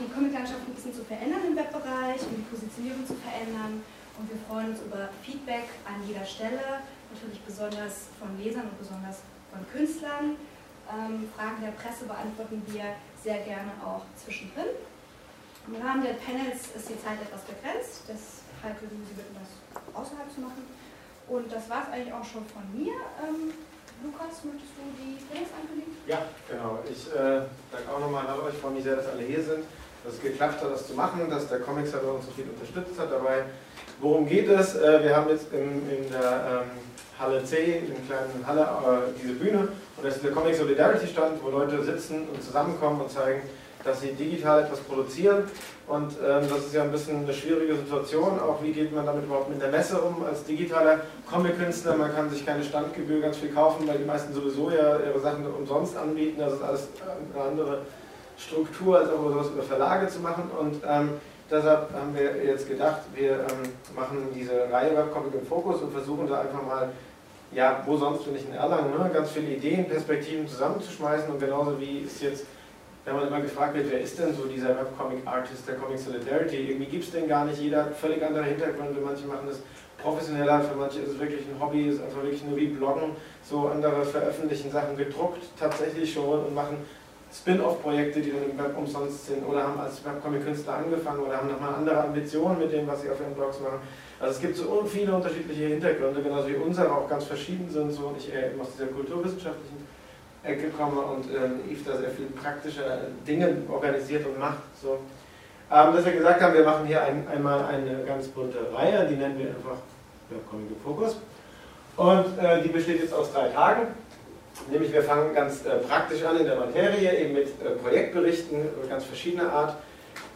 die Comiclandschaft ein bisschen zu verändern im Webbereich, um die Positionierung zu verändern. Und wir freuen uns über Feedback an jeder Stelle, natürlich besonders von Lesern und besonders von Künstlern. Ähm, Fragen der Presse beantworten wir sehr gerne auch zwischendrin. Im Rahmen der Panels ist die Zeit etwas begrenzt, deshalb würden wir Sie bitten, das außerhalb zu machen. Und das war es eigentlich auch schon von mir. Ähm, Lukas, möchtest du die Panels ankündigen? Ja, genau. Ich äh, sage auch nochmal Hallo, ich freue mich sehr, dass alle hier sind, dass es geklappt hat, das zu machen, dass der Comic Salon uns so viel unterstützt hat dabei. Worum geht es? Äh, wir haben jetzt in, in der ähm, Halle C, in der kleinen Halle, äh, diese Bühne und das ist der Comic Solidarity Stand, wo Leute sitzen und zusammenkommen und zeigen, dass sie digital etwas produzieren. Und ähm, das ist ja ein bisschen eine schwierige Situation. Auch wie geht man damit überhaupt mit der Messe um als digitaler Comic-Künstler? Man kann sich keine Standgebühr ganz viel kaufen, weil die meisten sowieso ja ihre Sachen umsonst anbieten. Das ist alles eine andere Struktur, als auch sowas über Verlage zu machen. Und ähm, deshalb haben wir jetzt gedacht, wir ähm, machen diese Reihe Webcomic im Fokus und versuchen da einfach mal ja, wo sonst, wenn ich in Erlangen, ne, ganz viele Ideen, Perspektiven zusammenzuschmeißen. Und genauso wie es jetzt, wenn man immer gefragt wird, wer ist denn so dieser Webcomic-Artist der Comic Solidarity, irgendwie gibt es den gar nicht, jeder hat völlig andere Hintergründe, manche machen das professioneller, für manche ist es wirklich ein Hobby, ist einfach wirklich nur wie Bloggen, so andere veröffentlichen Sachen gedruckt tatsächlich schon und machen Spin-off-Projekte, die dann im Web umsonst sind oder haben als Webcomic-Künstler angefangen oder haben nochmal andere Ambitionen mit dem, was sie auf ihren Blogs machen. Also es gibt so viele unterschiedliche Hintergründe, genauso wie unsere auch ganz verschieden sind. So und ich eher eben aus dieser kulturwissenschaftlichen Ecke komme und ähm, Yves da sehr viel praktische Dinge organisiert und macht. So. Ähm, dass wir gesagt haben, wir machen hier ein, einmal eine ganz bunte Reihe, die nennen wir einfach Webcomic im Fokus. Und äh, die besteht jetzt aus drei Tagen. Nämlich wir fangen ganz äh, praktisch an in der Materie, eben mit äh, Projektberichten ganz verschiedener Art.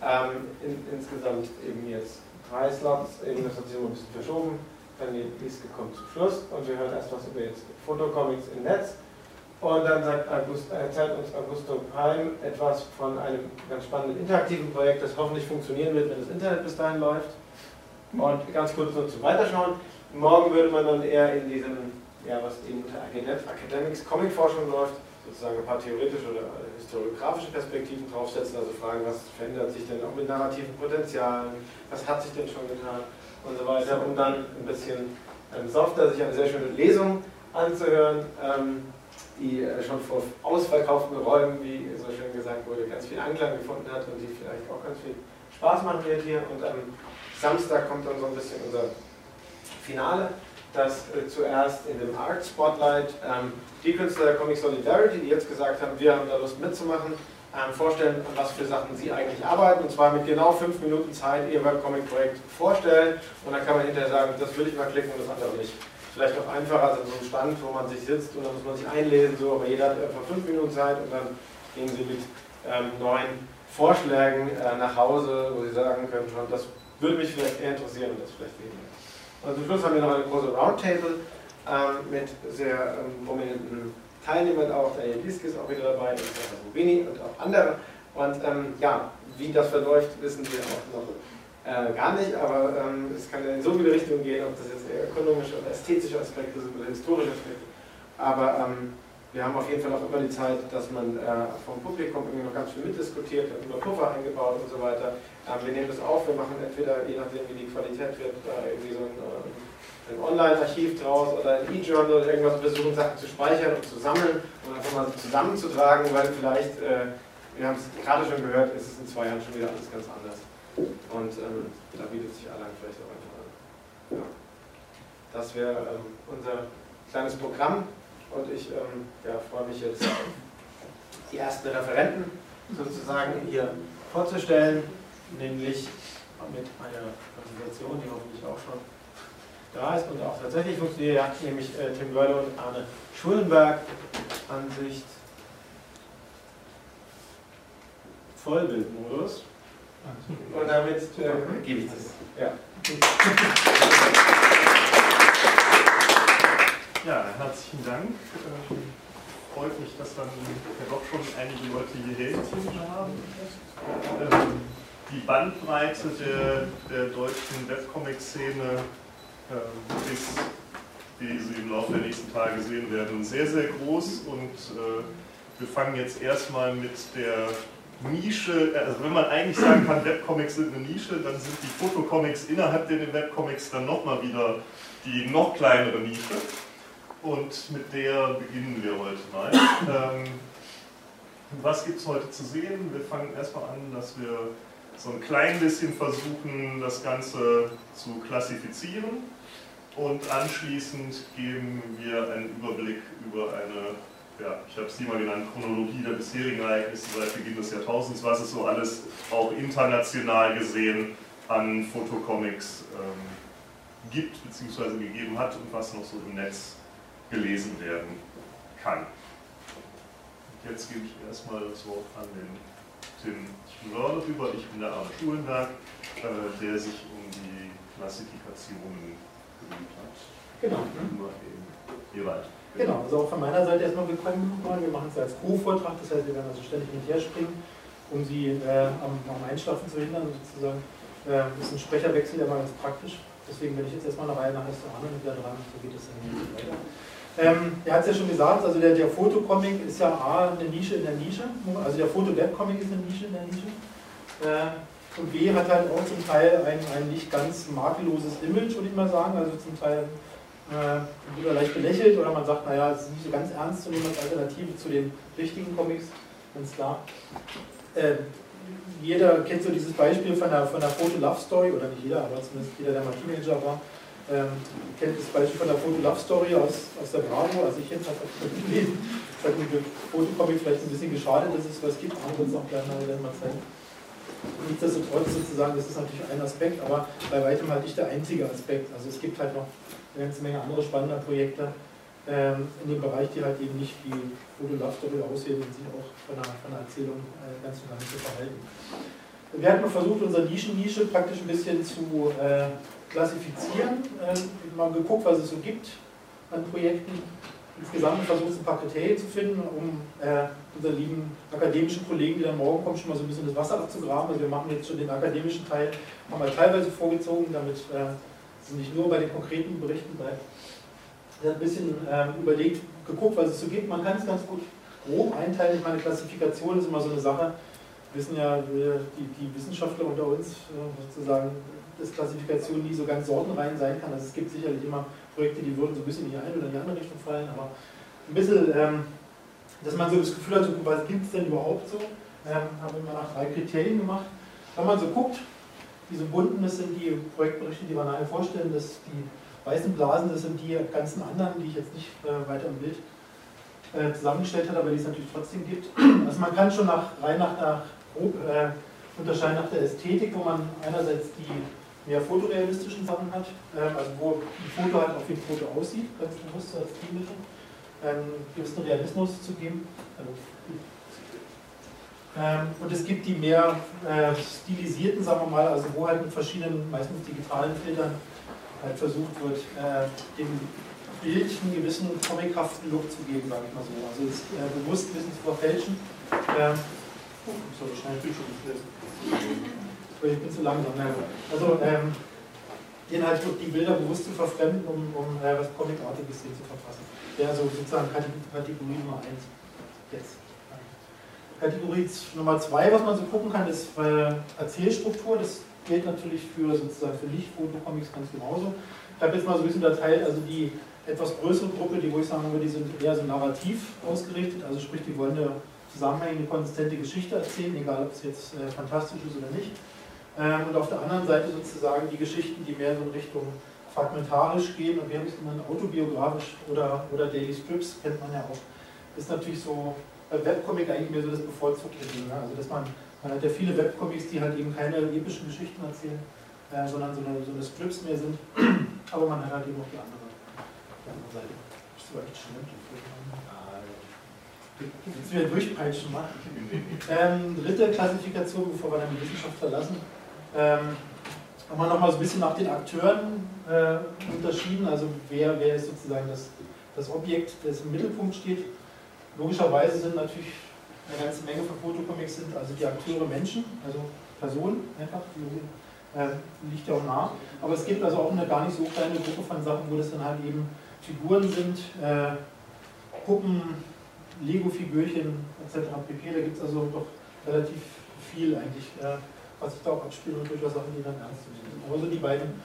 Ähm, in, insgesamt eben jetzt drei Slots, eben das hat sich immer ein bisschen verschoben. Dann die Liste kommt zum Schluss und wir hören erst was über jetzt Fotocomics im Netz. Und dann August, erzählt uns Augusto Palm etwas von einem ganz spannenden interaktiven Projekt, das hoffentlich funktionieren wird, wenn das Internet bis dahin läuft. Und ganz kurz nur zum Weiterschauen. Morgen würde man dann eher in diesem ja, was eben unter Academics Comic-Forschung läuft, sozusagen ein paar theoretische oder historiografische Perspektiven draufsetzen, also fragen, was verändert sich denn auch mit narrativen Potenzialen, was hat sich denn schon getan? Und so weiter, um dann ein bisschen ähm, softer sich eine sehr schöne Lesung anzuhören, ähm, die äh, schon vor ausverkauften Räumen, wie so schön gesagt wurde, ganz viel Anklang gefunden hat und die vielleicht auch ganz viel Spaß machen wird hier. Und am Samstag kommt dann so ein bisschen unser Finale dass äh, zuerst in dem Art Spotlight ähm, die Künstler der Comic Solidarity, die jetzt gesagt haben, wir haben da Lust mitzumachen, ähm, vorstellen, an was für Sachen sie eigentlich arbeiten und zwar mit genau fünf Minuten Zeit ihr Webcomic-Projekt vorstellen und dann kann man hinterher sagen, das will ich mal klicken und das andere nicht. Vielleicht auch einfacher als an so einem Stand, wo man sich sitzt und dann muss man sich einlesen, so, aber jeder hat einfach fünf Minuten Zeit und dann gehen sie mit ähm, neuen Vorschlägen äh, nach Hause, wo sie sagen können, schon, das würde mich vielleicht eher interessieren und das vielleicht weniger. Und zum Schluss haben wir noch eine große Roundtable ähm, mit sehr ähm, prominenten Teilnehmern auch. Daniel Lieske ist auch wieder dabei, und Rubini und auch andere. Und ähm, ja, wie das verläuft, wissen wir auch noch äh, gar nicht, aber ähm, es kann in so viele Richtungen gehen, ob das jetzt eher ökonomische oder ästhetische Aspekte sind oder historische Aspekte. Aber ähm, wir haben auf jeden Fall auch immer die Zeit, dass man äh, vom Publikum irgendwie noch ganz viel mitdiskutiert, hat immer Puffer eingebaut und so weiter. Ähm, wir nehmen das auf, wir machen entweder, je nachdem wie die Qualität wird, äh, irgendwie so ein, äh, ein Online-Archiv draus oder ein E-Journal oder irgendwas, versuchen Sachen zu speichern und zu sammeln und einfach mal zusammenzutragen, weil vielleicht, äh, wir haben es gerade schon gehört, ist es in zwei Jahren schon wieder alles ganz anders. Und ähm, da bietet sich allein vielleicht auch einfach an. Ja. Das wäre ähm, unser kleines Programm und ich ähm, ja, freue mich jetzt, die ersten Referenten sozusagen hier vorzustellen nämlich mit einer Präsentation, die hoffentlich auch schon da ist und auch tatsächlich funktioniert, ja, nämlich äh, Tim Wörle und Arne Schulenberg, Ansicht Vollbildmodus. Und damit äh, gebe ich das. Ja. Ja, herzlichen Dank. Ähm, freut mich, dass dann ja doch schon einige Leute hierher gezogen haben. Ähm, die Bandbreite der, der deutschen Webcomic-Szene ähm, ist, wie Sie im Laufe der nächsten Tage sehen werden, sehr, sehr groß und äh, wir fangen jetzt erstmal mit der Nische, also wenn man eigentlich sagen kann, Webcomics sind eine Nische, dann sind die Fotocomics innerhalb der Webcomics dann nochmal wieder die noch kleinere Nische. Und mit der beginnen wir heute mal. Ähm, was gibt es heute zu sehen? Wir fangen erstmal an, dass wir so ein klein bisschen versuchen, das Ganze zu klassifizieren. Und anschließend geben wir einen Überblick über eine ja, ich habe es hier mal genannt, Chronologie der bisherigen Ereignisse seit Beginn des Jahrtausends, was es so alles auch international gesehen an Fotocomics ähm, gibt bzw. gegeben hat und was noch so im Netz gelesen werden kann. Jetzt gebe ich erstmal das Wort an den Tim Schmörle rüber. Ich bin der Arne Schulenberg, äh, der sich um die Klassifikationen bemüht hat. Genau. Hier weiter. Genau, also auch von meiner Seite erstmal willkommen. Wir machen es als Co-Vortrag, das heißt, wir werden also ständig mit her springen, um Sie äh, am, am, Einschlafen zu hindern, sozusagen. Äh, das ist ein Sprecherwechsel, der war ganz praktisch. Deswegen bin ich jetzt erstmal eine Reihe nach erster Arne wieder dran, so geht es dann weiter. Ähm, er hat es ja schon gesagt, also der, der Fotocomic ist ja A, eine Nische in der Nische, also der Foto-Web-Comic ist eine Nische in der Nische. Äh, und B hat halt auch zum Teil ein, ein nicht ganz makelloses Image, würde ich mal sagen, also zum Teil äh, wieder leicht belächelt oder man sagt, naja, es ist nicht so ganz ernst zu nehmen als Alternative zu den richtigen Comics, ganz klar. Äh, jeder kennt so dieses Beispiel von der, von der Foto-Love-Story, oder nicht jeder, aber zumindest jeder, der mal Teenager war, ähm, kennt das Beispiel von der Foto-Love-Story aus, aus der Bravo, also ich jedenfalls habe es gelesen. Das hat mir für Fotocomic vielleicht ein bisschen geschadet, dass es was gibt, andere wird es auch gleich mal zeigen. Nichtsdestotrotz sozusagen, das ist natürlich ein Aspekt, aber bei weitem halt nicht der einzige Aspekt. Also es gibt halt noch eine ganze Menge andere spannende Projekte ähm, in dem Bereich, die halt eben nicht wie Foto Love Story aussehen und sich auch von der, von der Erzählung äh, ganz nicht so verhalten. Wir hatten versucht, unsere Nischen-Nische praktisch ein bisschen zu äh, klassifizieren, äh, mal geguckt, was es so gibt an Projekten. Insgesamt versucht, ein paar Kriterien zu finden, um äh, unseren lieben akademischen Kollegen, die dann morgen kommen, schon mal so ein bisschen das Wasser abzugraben. Also wir machen jetzt schon den akademischen Teil, haben wir teilweise vorgezogen, damit äh, also nicht nur bei den konkreten Berichten bleibt. Er hat ein bisschen ähm, überlegt, geguckt, was es so gibt. Man kann es ganz gut grob einteilen. Ich meine, Klassifikation ist immer so eine Sache. Wissen ja, die, die Wissenschaftler unter uns äh, sozusagen, dass Klassifikation nie so ganz sortenrein sein kann. Also es gibt sicherlich immer Projekte, die würden so ein bisschen in die eine oder in die andere Richtung fallen, aber ein bisschen, ähm, dass man so das Gefühl hat, was gibt es denn überhaupt so? Ähm, haben wir nach drei Kriterien gemacht. Wenn man so guckt, diese bunten, das sind die Projektberichte, die wir nachher vorstellen. Das, die weißen Blasen, das sind die ganzen anderen, die ich jetzt nicht äh, weiter im Bild äh, zusammengestellt habe, aber die es natürlich trotzdem gibt. Also man kann schon nach, rein nach, nach grob äh, unterscheiden nach der Ästhetik, wo man einerseits die mehr fotorealistischen Sachen hat, ähm, also wo ein Foto halt wie ein Foto aussieht, ganz bewusst als Stilmittel, einen gewissen Realismus zu geben. Also ähm, und es gibt die mehr äh, stilisierten, sagen wir mal, also wo halt mit verschiedenen, meistens digitalen Filtern halt versucht wird, äh, dem Bild einen gewissen comichaften Look zu geben, sage ich mal so. Also es äh, bewusst ein bisschen zu verfälschen. Ähm, oh, soll schnell Bildschirm lesen. Ich bin zu langsam. Also ähm, den halt die Bilder bewusst zu verfremden, um, um äh, was Comicartiges hier zu verfassen. Wäre also sozusagen Kategorie Nummer 1 jetzt. Kategorie Nummer zwei, was man so gucken kann, ist äh, Erzählstruktur. Das gilt natürlich für sozusagen für Nicht-Fotocomics ganz genauso. Ich habe jetzt mal so ein bisschen unterteilt, also die etwas größere Gruppe, die wo ich sagen würde, die sind eher so narrativ ausgerichtet, also sprich, die wollen eine zusammenhängende, konsistente Geschichte erzählen, egal ob es jetzt äh, fantastisch ist oder nicht. Ähm, und auf der anderen Seite sozusagen die Geschichten, die mehr so in Richtung fragmentarisch gehen und wir haben es genannt, autobiografisch oder, oder Daily Strips, kennt man ja auch, ist natürlich so bei Webcomic eigentlich mehr so das bevorzugte. Ne? Also dass man Man hat ja viele Webcomics, die halt eben keine epischen Geschichten erzählen, äh, sondern so eine, so eine Strips mehr sind. Aber man hat halt eben auch die andere, die andere Seite. Bist du eigentlich schnell? Jetzt wieder durchpeitschen machen. Ähm, dritte Klassifikation, bevor wir dann die Wissenschaft verlassen. Ähm, haben wir nochmal so ein bisschen nach den Akteuren äh, unterschieden. Also wer, wer ist sozusagen das, das Objekt, das im Mittelpunkt steht. Logischerweise sind natürlich eine ganze Menge von Fotocomics sind also die Akteure Menschen, also Personen einfach, die, äh, liegt ja auch nah. Aber es gibt also auch eine gar nicht so kleine Gruppe von Sachen, wo das dann halt eben Figuren sind, äh, Puppen, Lego-Figürchen etc. pp. Da gibt es also doch relativ viel eigentlich, äh, was sich da auch abspielt und durchaus Sachen, die dann ernst sind. Aber so die beiden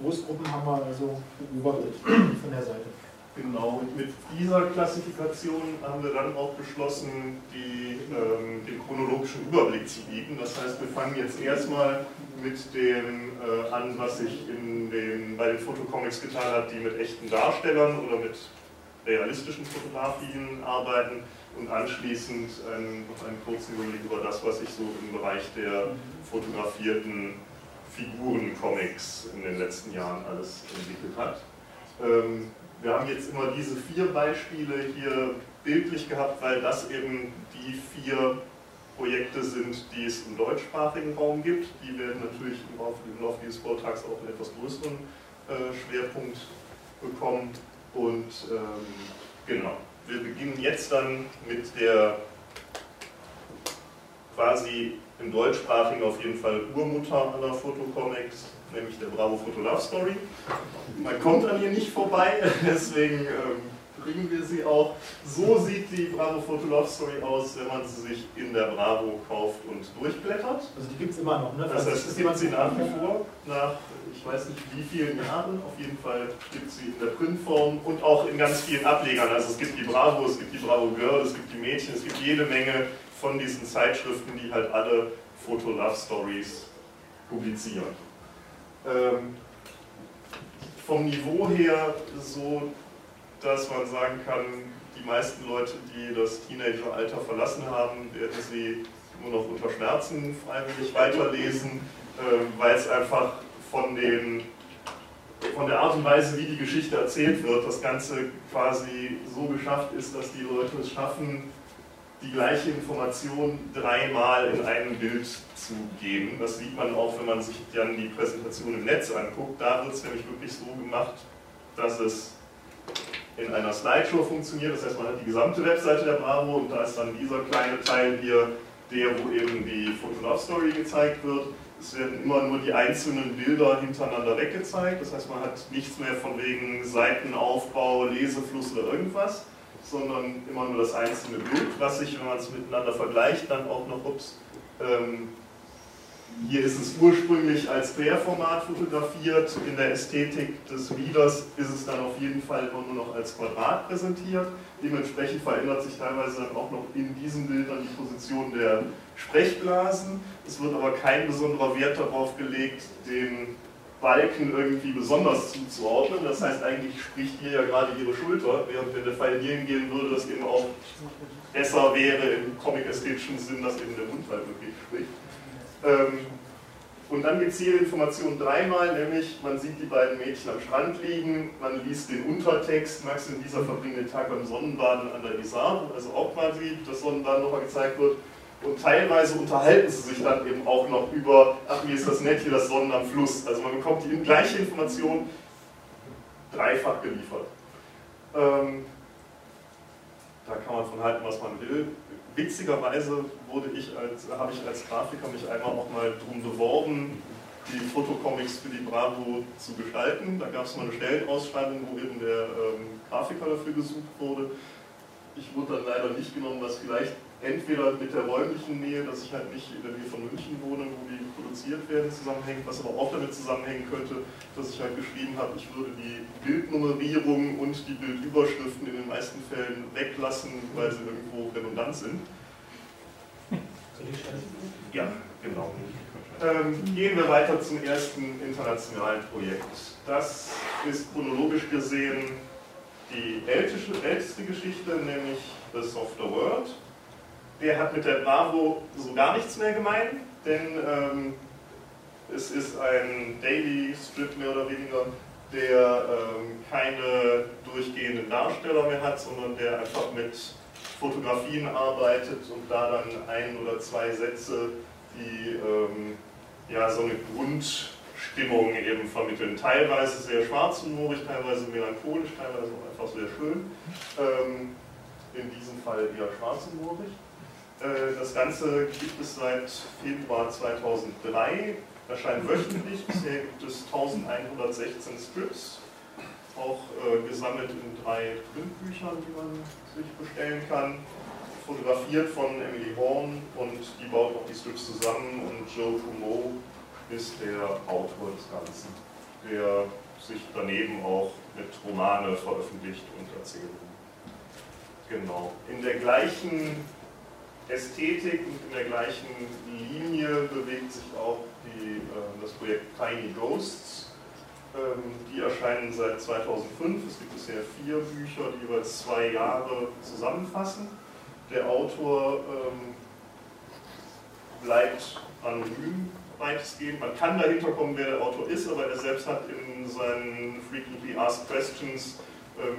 Großgruppen haben wir also beobachtet von der Seite. Genau, und mit dieser Klassifikation haben wir dann auch beschlossen, die, ähm, den chronologischen Überblick zu bieten. Das heißt, wir fangen jetzt erstmal mit dem äh, an, was sich in den, bei den Fotocomics getan hat, die mit echten Darstellern oder mit realistischen Fotografien arbeiten und anschließend einen, noch einen kurzen Überblick über das, was sich so im Bereich der fotografierten Figuren-Comics in den letzten Jahren alles entwickelt hat. Ähm, wir haben jetzt immer diese vier Beispiele hier bildlich gehabt, weil das eben die vier Projekte sind, die es im deutschsprachigen Raum gibt. Die werden natürlich im Laufe, dieses Vortrags auch einen etwas größeren äh, Schwerpunkt bekommen. Und ähm, genau, wir beginnen jetzt dann mit der quasi im deutschsprachigen auf jeden Fall Urmutter aller Fotocomics, nämlich der Bravo Photo Love Story. Man kommt an ihr nicht vorbei, deswegen ähm, bringen wir sie auch. So sieht die Bravo Photo Love Story aus, wenn man sie sich in der Bravo kauft und durchblättert. Also die gibt es immer noch, ne? Das heißt, es gibt sie nach wie vor, nach ich weiß nicht wie vielen Jahren, auf jeden Fall gibt es sie in der Printform und auch in ganz vielen Ablegern. Also es gibt die Bravo, es gibt die Bravo Girl, es gibt die Mädchen, es gibt jede Menge von diesen Zeitschriften, die halt alle Foto-Love-Stories publizieren. Ähm, vom Niveau her so, dass man sagen kann, die meisten Leute, die das Teenageralter verlassen haben, werden sie nur noch unter Schmerzen freiwillig weiterlesen, äh, weil es einfach von, den, von der Art und Weise, wie die Geschichte erzählt wird, das Ganze quasi so geschafft ist, dass die Leute es schaffen, die gleiche Information dreimal in einem Bild zu geben. Das sieht man auch, wenn man sich dann die Präsentation im Netz anguckt. Da wird es nämlich wirklich so gemacht, dass es in einer Slideshow funktioniert. Das heißt, man hat die gesamte Webseite der Bravo und da ist dann dieser kleine Teil hier, der, wo eben die Photo-Love-Story gezeigt wird. Es werden immer nur die einzelnen Bilder hintereinander weggezeigt. Das heißt, man hat nichts mehr von wegen Seitenaufbau, Lesefluss oder irgendwas sondern immer nur das einzelne Bild, was sich, wenn man es miteinander vergleicht, dann auch noch, ups, ähm, hier ist es ursprünglich als Querformat fotografiert, in der Ästhetik des Readers ist es dann auf jeden Fall immer nur noch als Quadrat präsentiert. Dementsprechend verändert sich teilweise dann auch noch in diesen Bildern die Position der Sprechblasen. Es wird aber kein besonderer Wert darauf gelegt, den Balken irgendwie besonders zuzuordnen. Das heißt, eigentlich spricht hier ja gerade ihre Schulter, während wenn der Pfeil hier hingehen würde, das eben auch besser wäre im comic-ästhetischen Sinn, dass eben der Mund halt wirklich spricht. Ähm, und dann gibt es hier Informationen dreimal, nämlich man sieht die beiden Mädchen am Strand liegen, man liest den Untertext, Max und Lisa verbringen den Tag beim Sonnenbaden an der Isar, also auch quasi das Sonnenbaden nochmal gezeigt wird. Und teilweise unterhalten sie sich dann eben auch noch über, ach, wie ist das nett hier, das Sonnen am Fluss. Also man bekommt die gleiche Information dreifach geliefert. Ähm, da kann man von halten, was man will. Witzigerweise wurde ich als, habe ich als Grafiker mich einmal auch mal darum beworben, die Fotocomics für die Bravo zu gestalten. Da gab es mal eine Stellenausschreibung, wo eben der ähm, Grafiker dafür gesucht wurde. Ich wurde dann leider nicht genommen, was vielleicht entweder mit der räumlichen Nähe, dass ich halt nicht in der Nähe von München wohne, wo die produziert werden, zusammenhängt, was aber auch damit zusammenhängen könnte, dass ich halt geschrieben habe, ich würde die Bildnummerierung und die Bildüberschriften in den meisten Fällen weglassen, weil sie irgendwo redundant sind. Ja, genau. Ähm, gehen wir weiter zum ersten internationalen Projekt. Das ist chronologisch gesehen die älteste, älteste Geschichte, nämlich The Softer World der hat mit der Bravo so gar nichts mehr gemein, denn ähm, es ist ein Daily Strip mehr oder weniger, der ähm, keine durchgehenden Darsteller mehr hat, sondern der einfach mit Fotografien arbeitet und da dann ein oder zwei Sätze, die ähm, ja so eine Grundstimmung eben vermitteln. Teilweise sehr schwarzhumorig, teilweise melancholisch, teilweise auch einfach sehr schön. Ähm, in diesem Fall eher schwarzhumorig. Äh, das Ganze gibt es seit Februar 2003, erscheint wöchentlich. Bisher gibt es 1116 Strips, auch äh, gesammelt in drei Printbüchern, die man sich bestellen kann. Fotografiert von Emily Horn und die baut auch die Strips zusammen und Joe Kumo ist der Autor des Ganzen, der sich daneben auch mit Romane veröffentlicht und Erzählungen. Genau. In der gleichen Ästhetik und in der gleichen Linie bewegt sich auch die, äh, das Projekt Tiny Ghosts. Ähm, die erscheinen seit 2005. Es gibt bisher vier Bücher, die jeweils zwei Jahre zusammenfassen. Der Autor ähm, bleibt anonym weitestgehend. Man kann dahinter kommen, wer der Autor ist, aber er selbst hat in seinen Frequently Asked Questions ähm,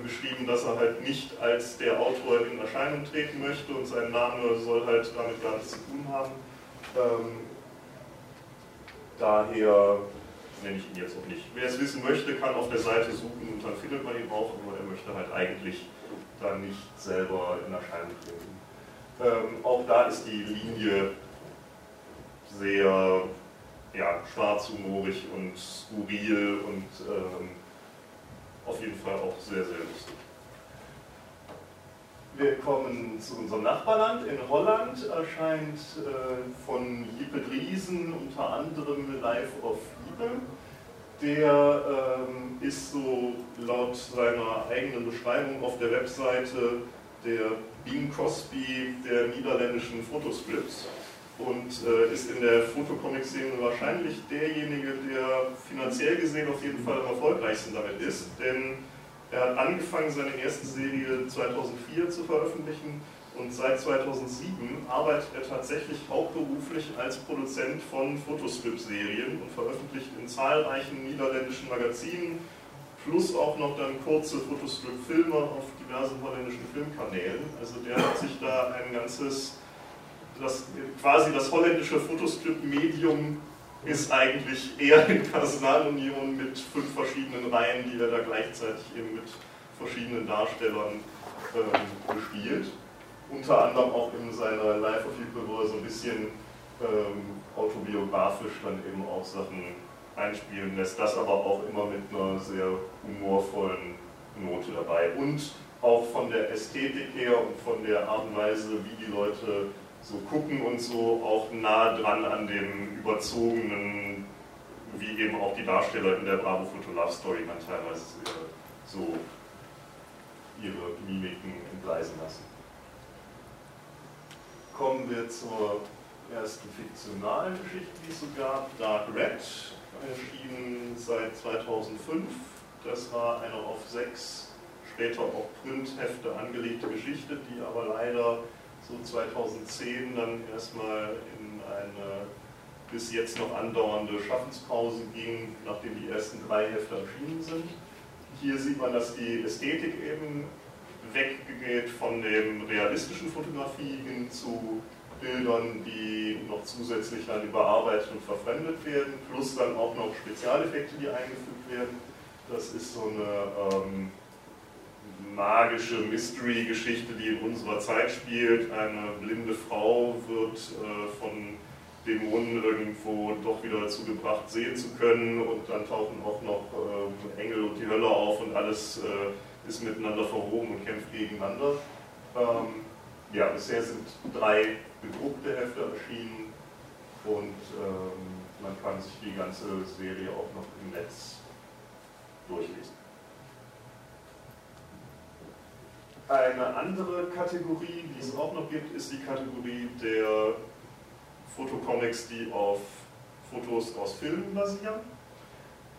geschrieben, dass er halt nicht als der Autor in Erscheinung treten möchte und sein Name soll halt damit gar nichts zu tun haben. Ähm, daher nenne ich ihn jetzt auch nicht. Wer es wissen möchte, kann auf der Seite suchen und dann findet man ihn auch, aber er möchte halt eigentlich dann nicht selber in Erscheinung treten. Ähm, auch da ist die Linie sehr ja, schwarzhumorig und skurril und ähm, auf jeden Fall auch sehr, sehr lustig. Wir kommen zu unserem Nachbarland. In Holland erscheint äh, von Jippe Driesen unter anderem Life of Liebe. Der ähm, ist so laut seiner eigenen Beschreibung auf der Webseite der Bing Crosby der niederländischen Fotoscripts und äh, ist in der Fotocomic-Szene wahrscheinlich derjenige, der finanziell gesehen auf jeden Fall am erfolgreichsten damit ist, denn er hat angefangen, seine erste Serie 2004 zu veröffentlichen und seit 2007 arbeitet er tatsächlich hauptberuflich als Produzent von Fotostrip-Serien und veröffentlicht in zahlreichen niederländischen Magazinen, plus auch noch dann kurze Fotostrip-Filme auf diversen holländischen Filmkanälen. Also der hat sich da ein ganzes das, quasi das holländische Fotoscript-Medium ist eigentlich eher in Personalunion mit fünf verschiedenen Reihen, die er da gleichzeitig eben mit verschiedenen Darstellern ähm, bespielt. Unter anderem auch in seiner Life of People, wo er so ein bisschen ähm, autobiografisch dann eben auch Sachen einspielen lässt, das aber auch immer mit einer sehr humorvollen Note dabei. Und auch von der Ästhetik her und von der Art und Weise, wie die Leute so gucken und so auch nah dran an dem überzogenen, wie eben auch die Darsteller in der Bravo Photo Love Story dann teilweise so ihre Mimiken entgleisen lassen. Kommen wir zur ersten fiktionalen Geschichte, die es so gab, Dark Red, erschienen seit 2005. Das war eine auf sechs, später auch Printhefte angelegte Geschichte, die aber leider so 2010 dann erstmal in eine bis jetzt noch andauernde Schaffenspause ging, nachdem die ersten drei Hefte erschienen sind. Hier sieht man, dass die Ästhetik eben weggeht von dem realistischen Fotografie hin zu Bildern, die noch zusätzlich dann überarbeitet und verfremdet werden, plus dann auch noch Spezialeffekte, die eingefügt werden. Das ist so eine ähm, magische Mystery-Geschichte, die in unserer Zeit spielt. Eine blinde Frau wird äh, von Dämonen irgendwo doch wieder dazu gebracht, sehen zu können und dann tauchen auch noch äh, Engel und die Hölle auf und alles äh, ist miteinander verwoben und kämpft gegeneinander. Ähm, ja, bisher sind drei gedruckte Hefte erschienen und ähm, man kann sich die ganze Serie auch noch im Netz durchlesen. Eine andere Kategorie, die es auch noch gibt, ist die Kategorie der Fotocomics, die auf Fotos aus Filmen basieren.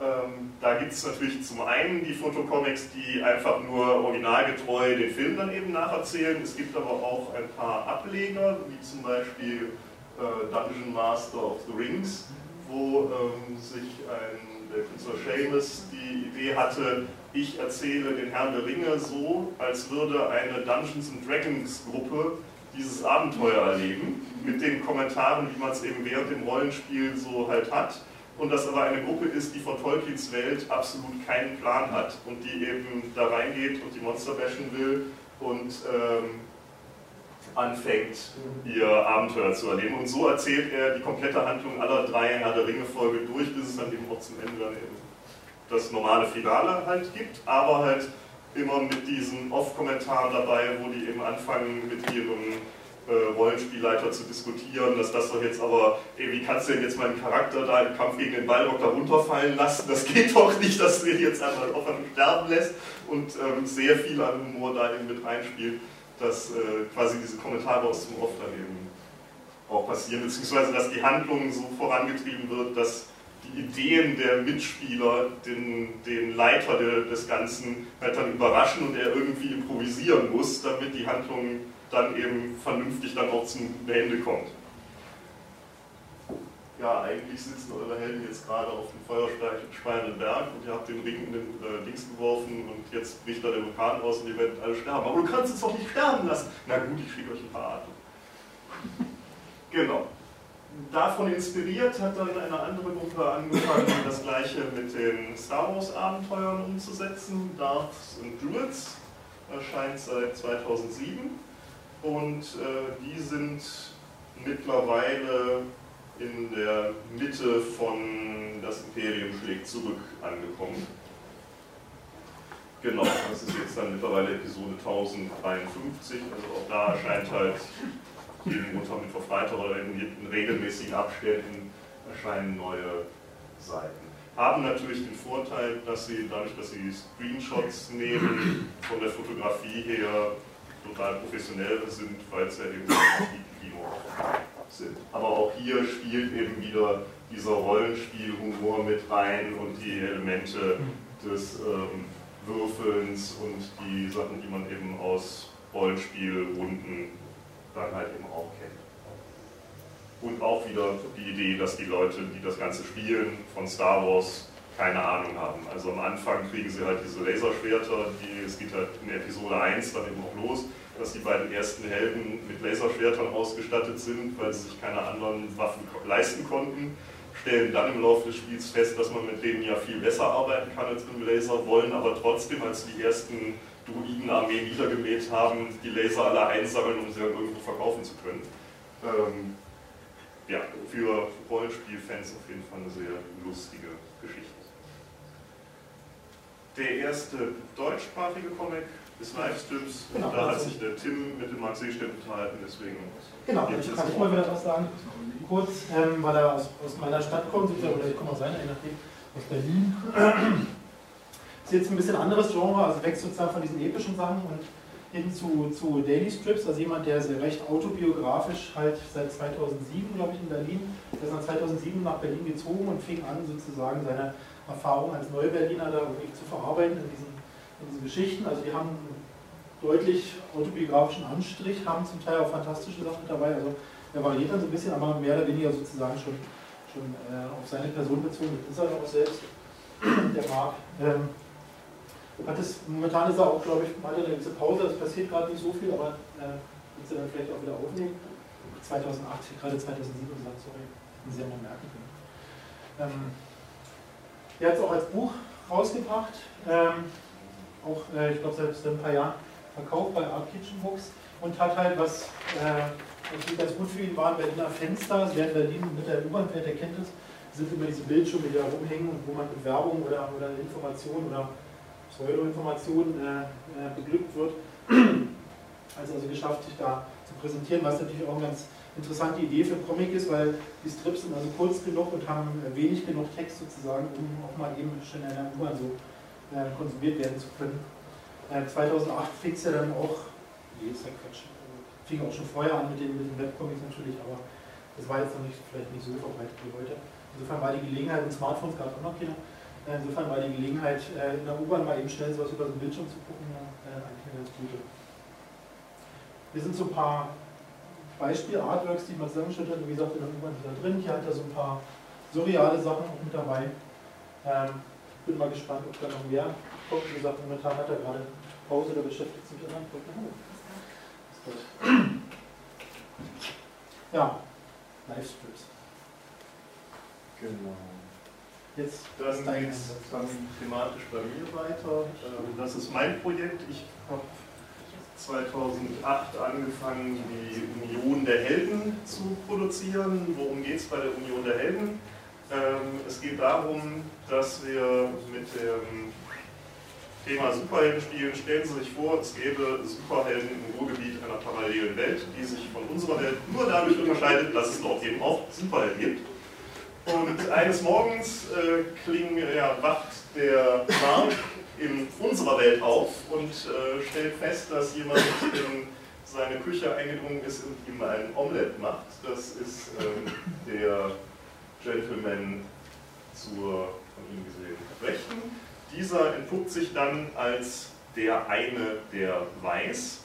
Ähm, da gibt es natürlich zum einen die Fotocomics, die einfach nur originalgetreu den Film dann eben nacherzählen. Es gibt aber auch ein paar Ableger, wie zum Beispiel äh, Dungeon Master of the Rings, wo ähm, sich ein, der Künstler Seamus die Idee hatte, ich erzähle den Herrn der Ringe so, als würde eine Dungeons and Dragons Gruppe dieses Abenteuer erleben, mit den Kommentaren, wie man es eben während dem Rollenspiel so halt hat und das aber eine Gruppe ist, die von Tolkiens Welt absolut keinen Plan hat und die eben da reingeht und die Monster bashen will und ähm, anfängt, ihr Abenteuer zu erleben. Und so erzählt er die komplette Handlung aller drei Herr der Ringe-Folge durch, bis es dann eben auch zum Ende dann eben das normale Finale halt gibt, aber halt immer mit diesen Off-Kommentaren dabei, wo die eben anfangen mit ihrem äh, Rollenspielleiter zu diskutieren, dass das doch jetzt aber, ey, wie kannst du denn jetzt meinen Charakter da im Kampf gegen den Balrog da runterfallen lassen? Das geht doch nicht, dass du ihn jetzt einfach auf einem sterben lässt und ähm, sehr viel an Humor da eben mit reinspielt, dass äh, quasi diese Kommentare aus dem Off dann eben auch passieren, beziehungsweise dass die Handlung so vorangetrieben wird, dass die Ideen der Mitspieler den, den Leiter de, des Ganzen halt dann überraschen und er irgendwie improvisieren muss, damit die Handlung dann eben vernünftig dann auch zum Ende kommt. Ja, eigentlich sitzen eure Helden jetzt gerade auf dem feuerspeienden Berg und ihr habt den Ring in den äh, Dings geworfen und jetzt bricht da der Vulkan aus und ihr werdet alle sterben. Aber du kannst uns doch nicht sterben lassen. Na gut, ich schicke euch ein paar Atem. Genau. Davon inspiriert hat dann eine andere Gruppe angefangen, das gleiche mit den Star Wars Abenteuern umzusetzen. Darths and Druids erscheint seit 2007 und äh, die sind mittlerweile in der Mitte von Das Imperium schlägt zurück angekommen. Genau, das ist jetzt dann mittlerweile Episode 1053, also auch da erscheint halt jeden Montag, Mittwoch, Freitag oder in regelmäßigen Abständen erscheinen neue Seiten. Haben natürlich den Vorteil, dass sie dadurch, dass sie Screenshots nehmen, von der Fotografie her total professionell sind, weil es ja eben Kino sind. Aber auch hier spielt eben wieder dieser Rollenspielhumor mit rein und die Elemente des ähm, Würfelns und die Sachen, die man eben aus Rollenspielrunden dann halt eben auch kennt. Und auch wieder die Idee, dass die Leute, die das Ganze spielen, von Star Wars keine Ahnung haben. Also am Anfang kriegen sie halt diese Laserschwerter, die, es geht halt in Episode 1 dann eben auch los, dass die beiden ersten Helden mit Laserschwertern ausgestattet sind, weil sie sich keine anderen Waffen leisten konnten, stellen dann im Laufe des Spiels fest, dass man mit denen ja viel besser arbeiten kann als mit dem Laser, wollen aber trotzdem, als die ersten Druidenarmee niedergemäht haben, die Laser alle einsammeln, um sie dann irgendwo verkaufen zu können. Ähm, ja, für Rollenspielfans auf jeden Fall eine sehr lustige Geschichte. Der erste deutschsprachige Comic ist Livestreams genau, da hat sich der Tim mit dem Max Seestedt unterhalten, deswegen. Genau, ich kann ich mal wieder was sagen. Kurz, ähm, weil er aus, aus meiner Stadt kommt, oder ich komme aus seiner, je nachdem, aus Berlin. Ist jetzt ein bisschen anderes Genre, also weg sozusagen von diesen epischen Sachen und hin zu, zu Daily Strips, also jemand, der sehr recht autobiografisch halt seit 2007, glaube ich, in Berlin, der ist dann 2007 nach Berlin gezogen und fing an, sozusagen seine Erfahrung als Neuberliner da irgendwie zu verarbeiten in diesen, in diesen Geschichten. Also die haben einen deutlich autobiografischen Anstrich, haben zum Teil auch fantastische Sachen dabei, also er variiert dann so ein bisschen, aber mehr oder weniger sozusagen schon, schon äh, auf seine Person bezogen, das ist er auch selbst, der Marc. Ähm, hat es, momentan ist er auch, glaube ich, mal eine gewisse Pause, es passiert gerade nicht so viel, aber äh, wird sie dann vielleicht auch wieder aufnehmen. 2008, gerade 2007 gesagt, sorry, ja mal merken können. Ähm, er hat es auch als Buch rausgebracht, ähm, auch, äh, ich glaube, seit ein paar Jahren verkauft bei Art Kitchen Books und hat halt was, äh, ganz gut für ihn waren, Berliner Fenster, wer in Berlin mit der U-Bahn fährt, der kennt es, sind immer diese Bildschirme, die da rumhängen und wo man mit Werbung oder, oder Informationen oder Pseudo-Informationen äh, äh, beglückt wird. Also also geschafft, sich da zu präsentieren, was natürlich auch eine ganz interessante Idee für Comic ist, weil die Strips sind also kurz genug und haben wenig genug Text sozusagen, um auch mal eben schnell in einer U-Bahn so äh, konsumiert werden zu können. Äh, 2008 fing es ja dann auch, nee, ist ja Quatsch, fing auch schon vorher an mit den, mit den Webcomics natürlich, aber das war jetzt noch nicht, vielleicht nicht so verbreitet wie heute. Insofern war die Gelegenheit, und Smartphones gab es auch noch keine, Insofern war die Gelegenheit, äh, in der U-Bahn mal eben schnell sowas über den Bildschirm zu gucken, äh, eigentlich eine ganz gute. Hier sind so ein paar Beispiel-Artworks, die man zusammengestellt hat. Wie gesagt, in der U-Bahn ist da drin. Hier hat er so ein paar surreale Sachen auch mit dabei. Ähm, bin mal gespannt, ob da noch mehr kommt. Wie gesagt, momentan hat er gerade Pause, der beschäftigt sich mit anderen Projekten. Ja, Live-Strips. Genau. Jetzt dann geht es dann thematisch bei mir weiter. Ähm, das ist mein Projekt. Ich habe 2008 angefangen, die Union der Helden zu produzieren. Worum geht es bei der Union der Helden? Ähm, es geht darum, dass wir mit dem Thema Superhelden spielen. Stellen Sie sich vor, es gäbe Superhelden im Ruhrgebiet einer parallelen Welt, die sich von unserer Welt nur dadurch unterscheidet, dass es dort eben auch Superhelden gibt. Und eines Morgens äh, kling, ja, wacht der Mark in unserer Welt auf und äh, stellt fest, dass jemand in seine Küche eingedrungen ist und ihm ein Omelett macht. Das ist ähm, der Gentleman zur von ihm gesehen Rechten. Dieser entpuppt sich dann als der eine, der weiß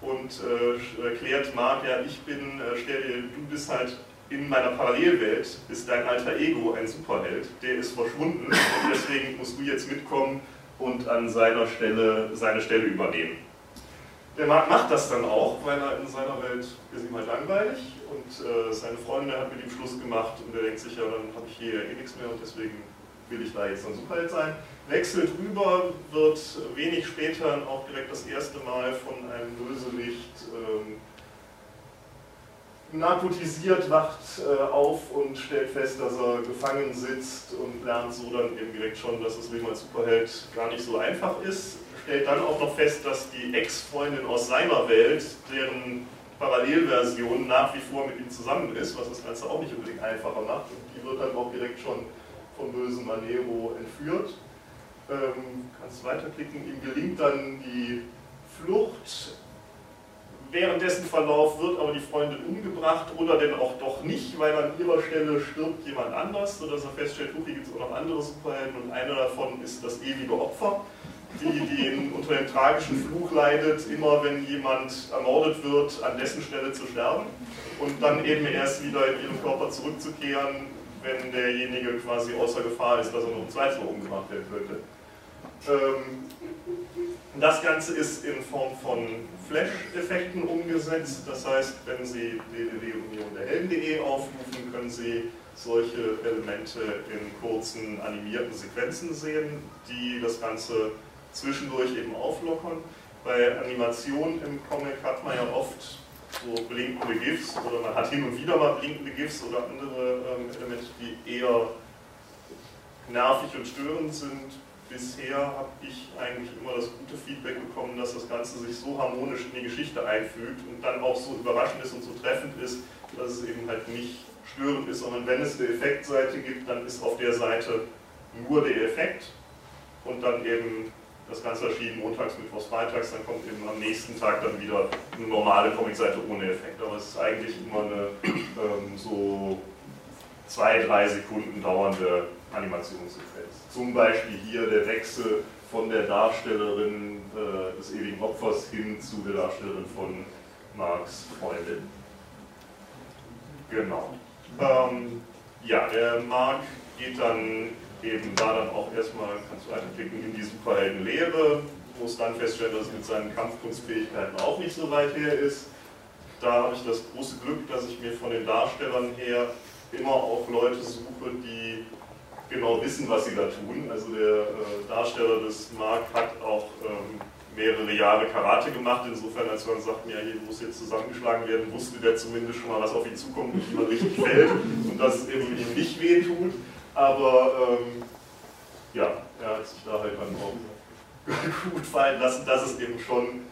und äh, erklärt Mark, ja, ich bin, äh, stell dir, du bist halt in meiner Parallelwelt ist dein alter Ego ein Superheld, der ist verschwunden und deswegen musst du jetzt mitkommen und an seiner Stelle seine Stelle übernehmen. Der Marc macht das dann auch, weil er in seiner Welt ist ihm halt langweilig und äh, seine Freundin hat mit ihm Schluss gemacht und er denkt sich, ja, dann habe ich hier eh nichts mehr und deswegen will ich da jetzt ein Superheld sein. Wechselt rüber, wird wenig später auch direkt das erste Mal von einem Bösewicht ähm, narkotisiert, wacht äh, auf und stellt fest, dass er gefangen sitzt und lernt so dann eben direkt schon, dass das Leben als Superheld gar nicht so einfach ist. Stellt dann auch noch fest, dass die Ex-Freundin aus seiner Welt, deren Parallelversion nach wie vor mit ihm zusammen ist, was das Ganze auch nicht unbedingt einfacher macht. Und die wird dann auch direkt schon vom bösen Manero entführt. Ähm, kannst weiterklicken. Ihm gelingt dann die Flucht Währenddessen Verlauf wird aber die Freundin umgebracht oder denn auch doch nicht, weil an ihrer Stelle stirbt jemand anders, sodass er feststellt, hier gibt es auch noch andere Superhelden und einer davon ist das ewige Opfer, die, die unter dem tragischen Fluch leidet, immer wenn jemand ermordet wird, an dessen Stelle zu sterben und dann eben erst wieder in ihren Körper zurückzukehren, wenn derjenige quasi außer Gefahr ist, dass er noch ein zweites Mal umgebracht werden könnte. Ähm, das Ganze ist in Form von Flash-Effekten umgesetzt. Das heißt, wenn Sie www.unionderhelden.de aufrufen, können Sie solche Elemente in kurzen animierten Sequenzen sehen, die das Ganze zwischendurch eben auflockern. Bei Animationen im Comic hat man ja oft so blinkende GIFs oder man hat hin und wieder mal blinkende GIFs oder andere ähm, Elemente, die eher nervig und störend sind bisher habe ich eigentlich immer das gute Feedback bekommen, dass das Ganze sich so harmonisch in die Geschichte einfügt und dann auch so überraschend ist und so treffend ist, dass es eben halt nicht störend ist, sondern wenn es eine Effektseite gibt, dann ist auf der Seite nur der Effekt und dann eben das Ganze erschienen montags, mittwochs, freitags, dann kommt eben am nächsten Tag dann wieder eine normale Comicseite ohne Effekt. Aber es ist eigentlich immer eine ähm, so zwei, drei Sekunden dauernde Animationssequenz. Zum Beispiel hier der Wechsel von der Darstellerin äh, des ewigen Opfers hin zu der Darstellerin von Marx Freundin. Genau. Ähm, ja, der Mark geht dann eben da dann auch erstmal, kannst du weiterklicken, in die Superheldenlehre, wo es dann feststellt, dass es mit seinen Kampfkunstfähigkeiten auch nicht so weit her ist. Da habe ich das große Glück, dass ich mir von den Darstellern her immer auch Leute suche, die genau wissen, was sie da tun. Also der äh, Darsteller des Mark hat auch ähm, mehrere Jahre Karate gemacht. Insofern, als man sagt, ja, hier muss jetzt zusammengeschlagen werden, wusste der zumindest schon mal, was auf ihn zukommt und wie man richtig fällt und dass es eben ihm nicht wehtut. Aber ähm, ja, er hat sich da halt dann auch gut fallen lassen, dass es eben schon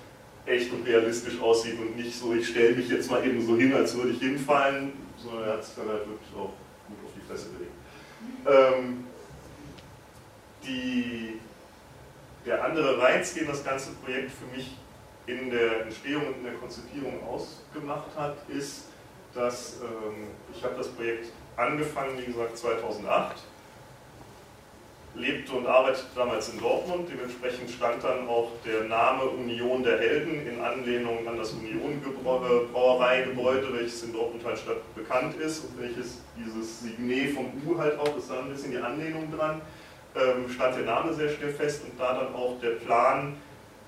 echt und realistisch aussieht und nicht so, ich stelle mich jetzt mal eben so hin, als würde ich hinfallen, sondern er hat es dann halt wirklich auch gut auf die Fresse gelegt. Ähm, die, der andere Reiz, den das ganze Projekt für mich in der Entstehung und in der Konzipierung ausgemacht hat, ist, dass ähm, ich habe das Projekt angefangen, wie gesagt, 2008. lebte und arbeitete damals in Dortmund. Dementsprechend stand dann auch der Name Union der Helden in Anlehnung an das Union Brauereigebäude, welches in Dortmund halt Stadt bekannt ist und welches dieses Signet vom U halt auch, ist da ein bisschen die Anlehnung dran, ähm, stand der Name sehr schnell fest und da dann auch der Plan,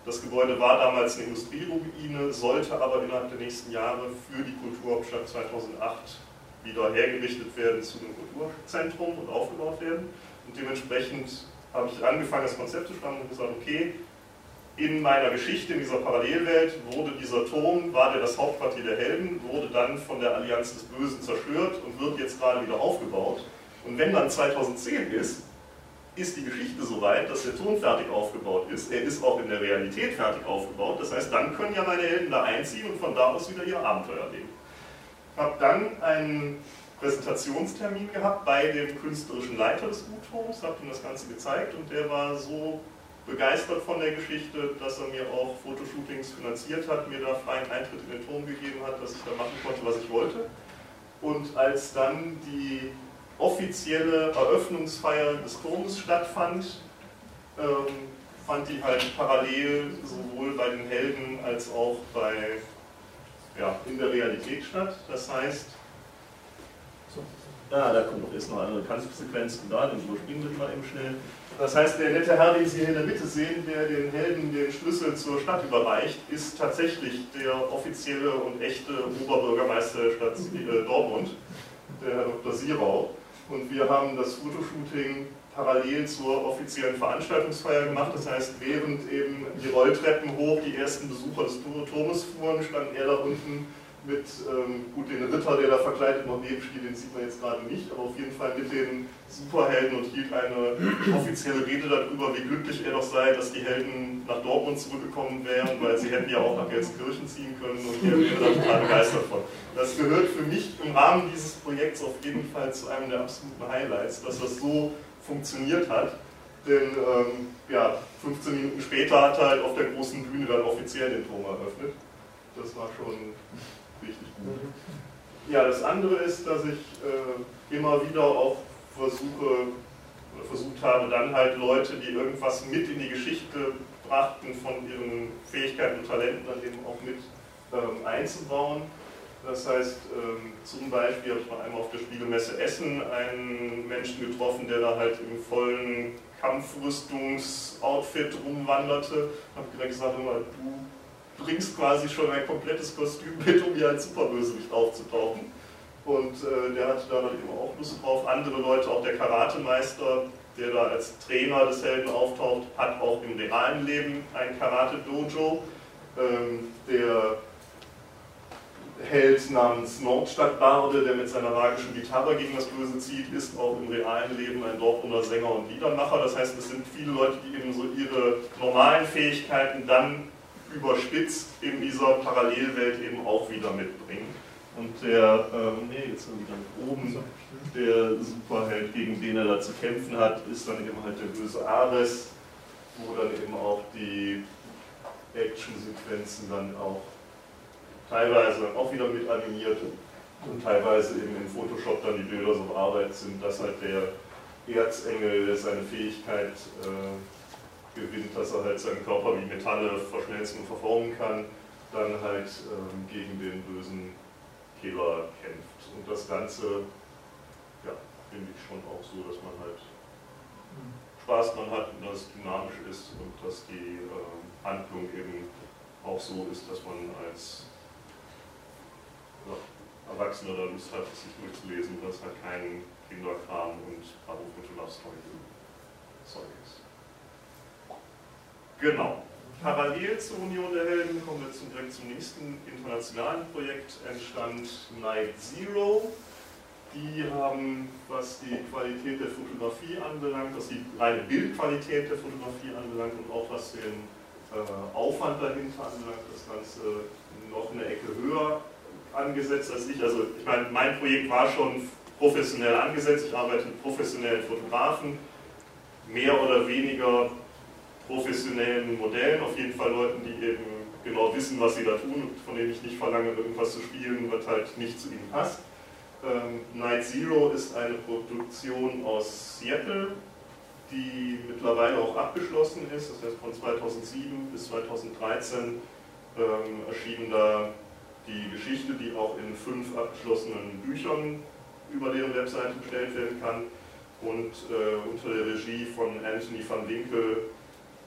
das Gebäude war damals eine Industrieruine, sollte aber innerhalb der nächsten Jahre für die Kulturhauptstadt 2008 wieder hergerichtet werden zu einem Kulturzentrum und aufgebaut werden. Und dementsprechend habe ich angefangen, das Konzept zu schreiben und gesagt, okay, in meiner Geschichte, in dieser Parallelwelt, wurde dieser Turm, war der das Hauptquartier der Helden, wurde dann von der Allianz des Bösen zerstört und wird jetzt gerade wieder aufgebaut. Und wenn dann 2010 ist, ist die Geschichte so weit, dass der Turm fertig aufgebaut ist. Er ist auch in der Realität fertig aufgebaut. Das heißt, dann können ja meine Helden da einziehen und von da aus wieder ihr Abenteuer leben. Ich habe dann einen Präsentationstermin gehabt bei dem künstlerischen Leiter des Gutturms, habe ihm das Ganze gezeigt und der war so begeistert von der Geschichte, dass er mir auch Fotoshootings finanziert hat, mir da freien Eintritt in den Turm gegeben hat, dass ich da machen konnte, was ich wollte. Und als dann die offizielle Eröffnungsfeier des Turmes stattfand, ähm, fand die halt parallel sowohl bei den Helden als auch bei, ja, in der Realität statt. Das heißt, ja, da kommt ist noch eine Kampfsequenz da, den überspringen wir mal eben schnell. Das heißt, der nette Herr, den Sie hier in der Mitte sehen, der den Helden den Schlüssel zur Stadt überreicht, ist tatsächlich der offizielle und echte Oberbürgermeister der Stadt äh, Dortmund, der Herr Dr. Sierau. Und wir haben das Fotoshooting parallel zur offiziellen Veranstaltungsfeier gemacht. Das heißt, während eben die Rolltreppen hoch die ersten Besucher des Turmes fuhren, stand er da unten mit, ähm, gut, den Ritter, der da verkleidet noch neben steht, den sieht man jetzt gerade nicht, aber auf jeden Fall mit den Superhelden und hielt eine offizielle Rede darüber, wie glücklich er doch sei, dass die Helden nach Dortmund zurückgekommen wären, weil sie hätten ja auch nach Gelsenkirchen ziehen können und er wäre da total begeistert von. Das gehört für mich im Rahmen dieses Projekts auf jeden Fall zu einem der absoluten Highlights, dass das so funktioniert hat. Denn ähm, ja, 15 Minuten später hat er halt auf der großen Bühne dann offiziell den Turm eröffnet. Das war schon richtig. Ja, das andere ist, dass ich äh, immer wieder auch versuche, oder versucht habe, dann halt Leute, die irgendwas mit in die Geschichte brachten, von ihren Fähigkeiten und Talenten dann eben auch mit ähm, einzubauen. Das heißt, ähm, zum Beispiel habe ich mal einmal auf der Spiegelmesse Essen einen Menschen getroffen, der da halt im vollen Kampfrüstungsoutfit rumwanderte. Habe gesagt, immer, du bringst quasi schon ein komplettes Kostüm mit, um hier als Superbösewicht aufzutauchen. Und äh, der hatte da dann eben auch Lust drauf. Andere Leute, auch der Karatemeister, der da als Trainer des Helden auftaucht, hat auch im realen Leben ein Karate-Dojo. Ähm, der Held namens Nordstadtbarde, der mit seiner magischen Gitarre gegen das Böse zieht, ist auch im realen Leben ein Dortmunder Sänger und Liedermacher. Das heißt, es sind viele Leute, die eben so ihre normalen Fähigkeiten dann überspitzt in dieser Parallelwelt eben auch wieder mitbringen. Und der, ähm, nee, jetzt sind dann oben, der Superheld, gegen den er da zu kämpfen hat, ist dann eben halt der böse Ares, wo dann eben auch die Actionsequenzen dann auch teilweise auch wieder mit animiert und teilweise eben in Photoshop dann die Bilder so bearbeitet sind, dass halt der Erzengel, seine Fähigkeit äh, gewinnt, dass er halt seinen Körper wie Metalle verschmelzen und verformen kann, dann halt ähm, gegen den bösen Killer kämpft. Und das Ganze, ja, finde ich schon auch so, dass man halt Spaß dran hat und dass es dynamisch ist und dass die äh, Handlung eben auch so ist, dass man als ja, Erwachsener da Lust hat, sich durchzulesen, dass halt kein Kinderkram und Love Story ist. Genau. Parallel zur Union der Helden kommen wir zum, direkt zum nächsten internationalen Projekt, entstand Night Zero. Die haben, was die Qualität der Fotografie anbelangt, was die reine Bildqualität der Fotografie anbelangt und auch was den äh, Aufwand dahinter anbelangt, das Ganze noch eine Ecke höher angesetzt als ich. Also ich meine, mein Projekt war schon professionell angesetzt, ich arbeite mit professionellen Fotografen, mehr oder weniger professionellen Modellen, auf jeden Fall Leuten, die eben genau wissen, was sie da tun und von denen ich nicht verlange, irgendwas zu spielen, was halt nicht zu ihnen passt. Ähm, Night Zero ist eine Produktion aus Seattle, die mittlerweile auch abgeschlossen ist. Das heißt, von 2007 bis 2013 ähm, erschien da die Geschichte, die auch in fünf abgeschlossenen Büchern über deren Webseite bestellt werden kann und äh, unter der Regie von Anthony van Winkel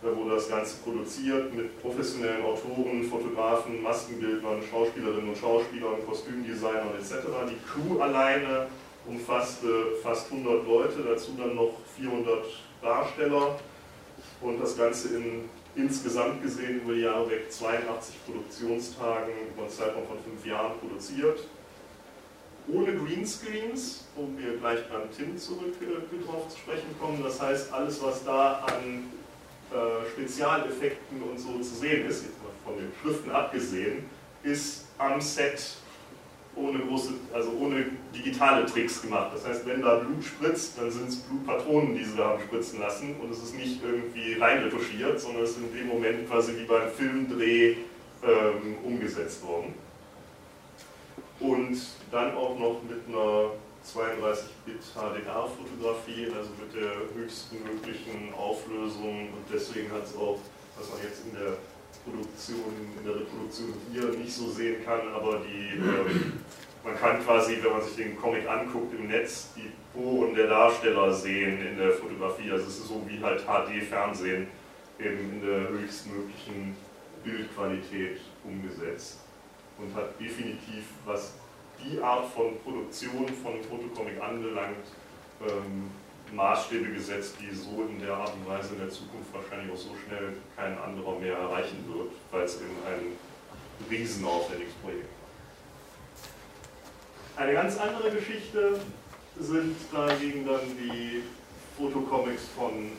wurde das Ganze produziert mit professionellen Autoren, Fotografen, Maskenbildnern, Schauspielerinnen und Schauspielern, Kostümdesignern etc. Die Crew alleine umfasste fast 100 Leute, dazu dann noch 400 Darsteller und das Ganze in insgesamt gesehen über die Jahre weg 82 Produktionstagen über einen Zeitraum von fünf Jahren produziert. Ohne Greenscreens, wo wir gleich beim Tim zurück äh, drauf zu sprechen kommen. Das heißt, alles, was da an äh, Spezialeffekten und so zu sehen ist, jetzt mal von den Schriften abgesehen, ist am Set ohne große, also ohne digitale Tricks gemacht. Das heißt, wenn da Blut spritzt, dann sind es Blutpatronen, die sie da haben spritzen lassen und es ist nicht irgendwie reinretuschiert, sondern es ist in dem Moment quasi wie beim Filmdreh ähm, umgesetzt worden. Und dann auch noch mit einer 32-Bit HDR-Fotografie, also mit der höchsten möglichen Auflösung und deswegen hat es auch, was man jetzt in der Produktion, in der Reproduktion hier nicht so sehen kann, aber die, ähm, man kann quasi, wenn man sich den Comic anguckt im Netz, die Poren der Darsteller sehen in der Fotografie. Also es ist so wie halt HD-Fernsehen eben in der höchstmöglichen Bildqualität umgesetzt und hat definitiv, was die Art von Produktion von Fotocomic anbelangt, ähm, Maßstäbe gesetzt, die so in der Art und Weise in der Zukunft wahrscheinlich auch so schnell kein anderer mehr erreichen wird, weil es eben ein riesenaufwendiges Projekt war. Eine ganz andere Geschichte sind dagegen dann die Fotocomics von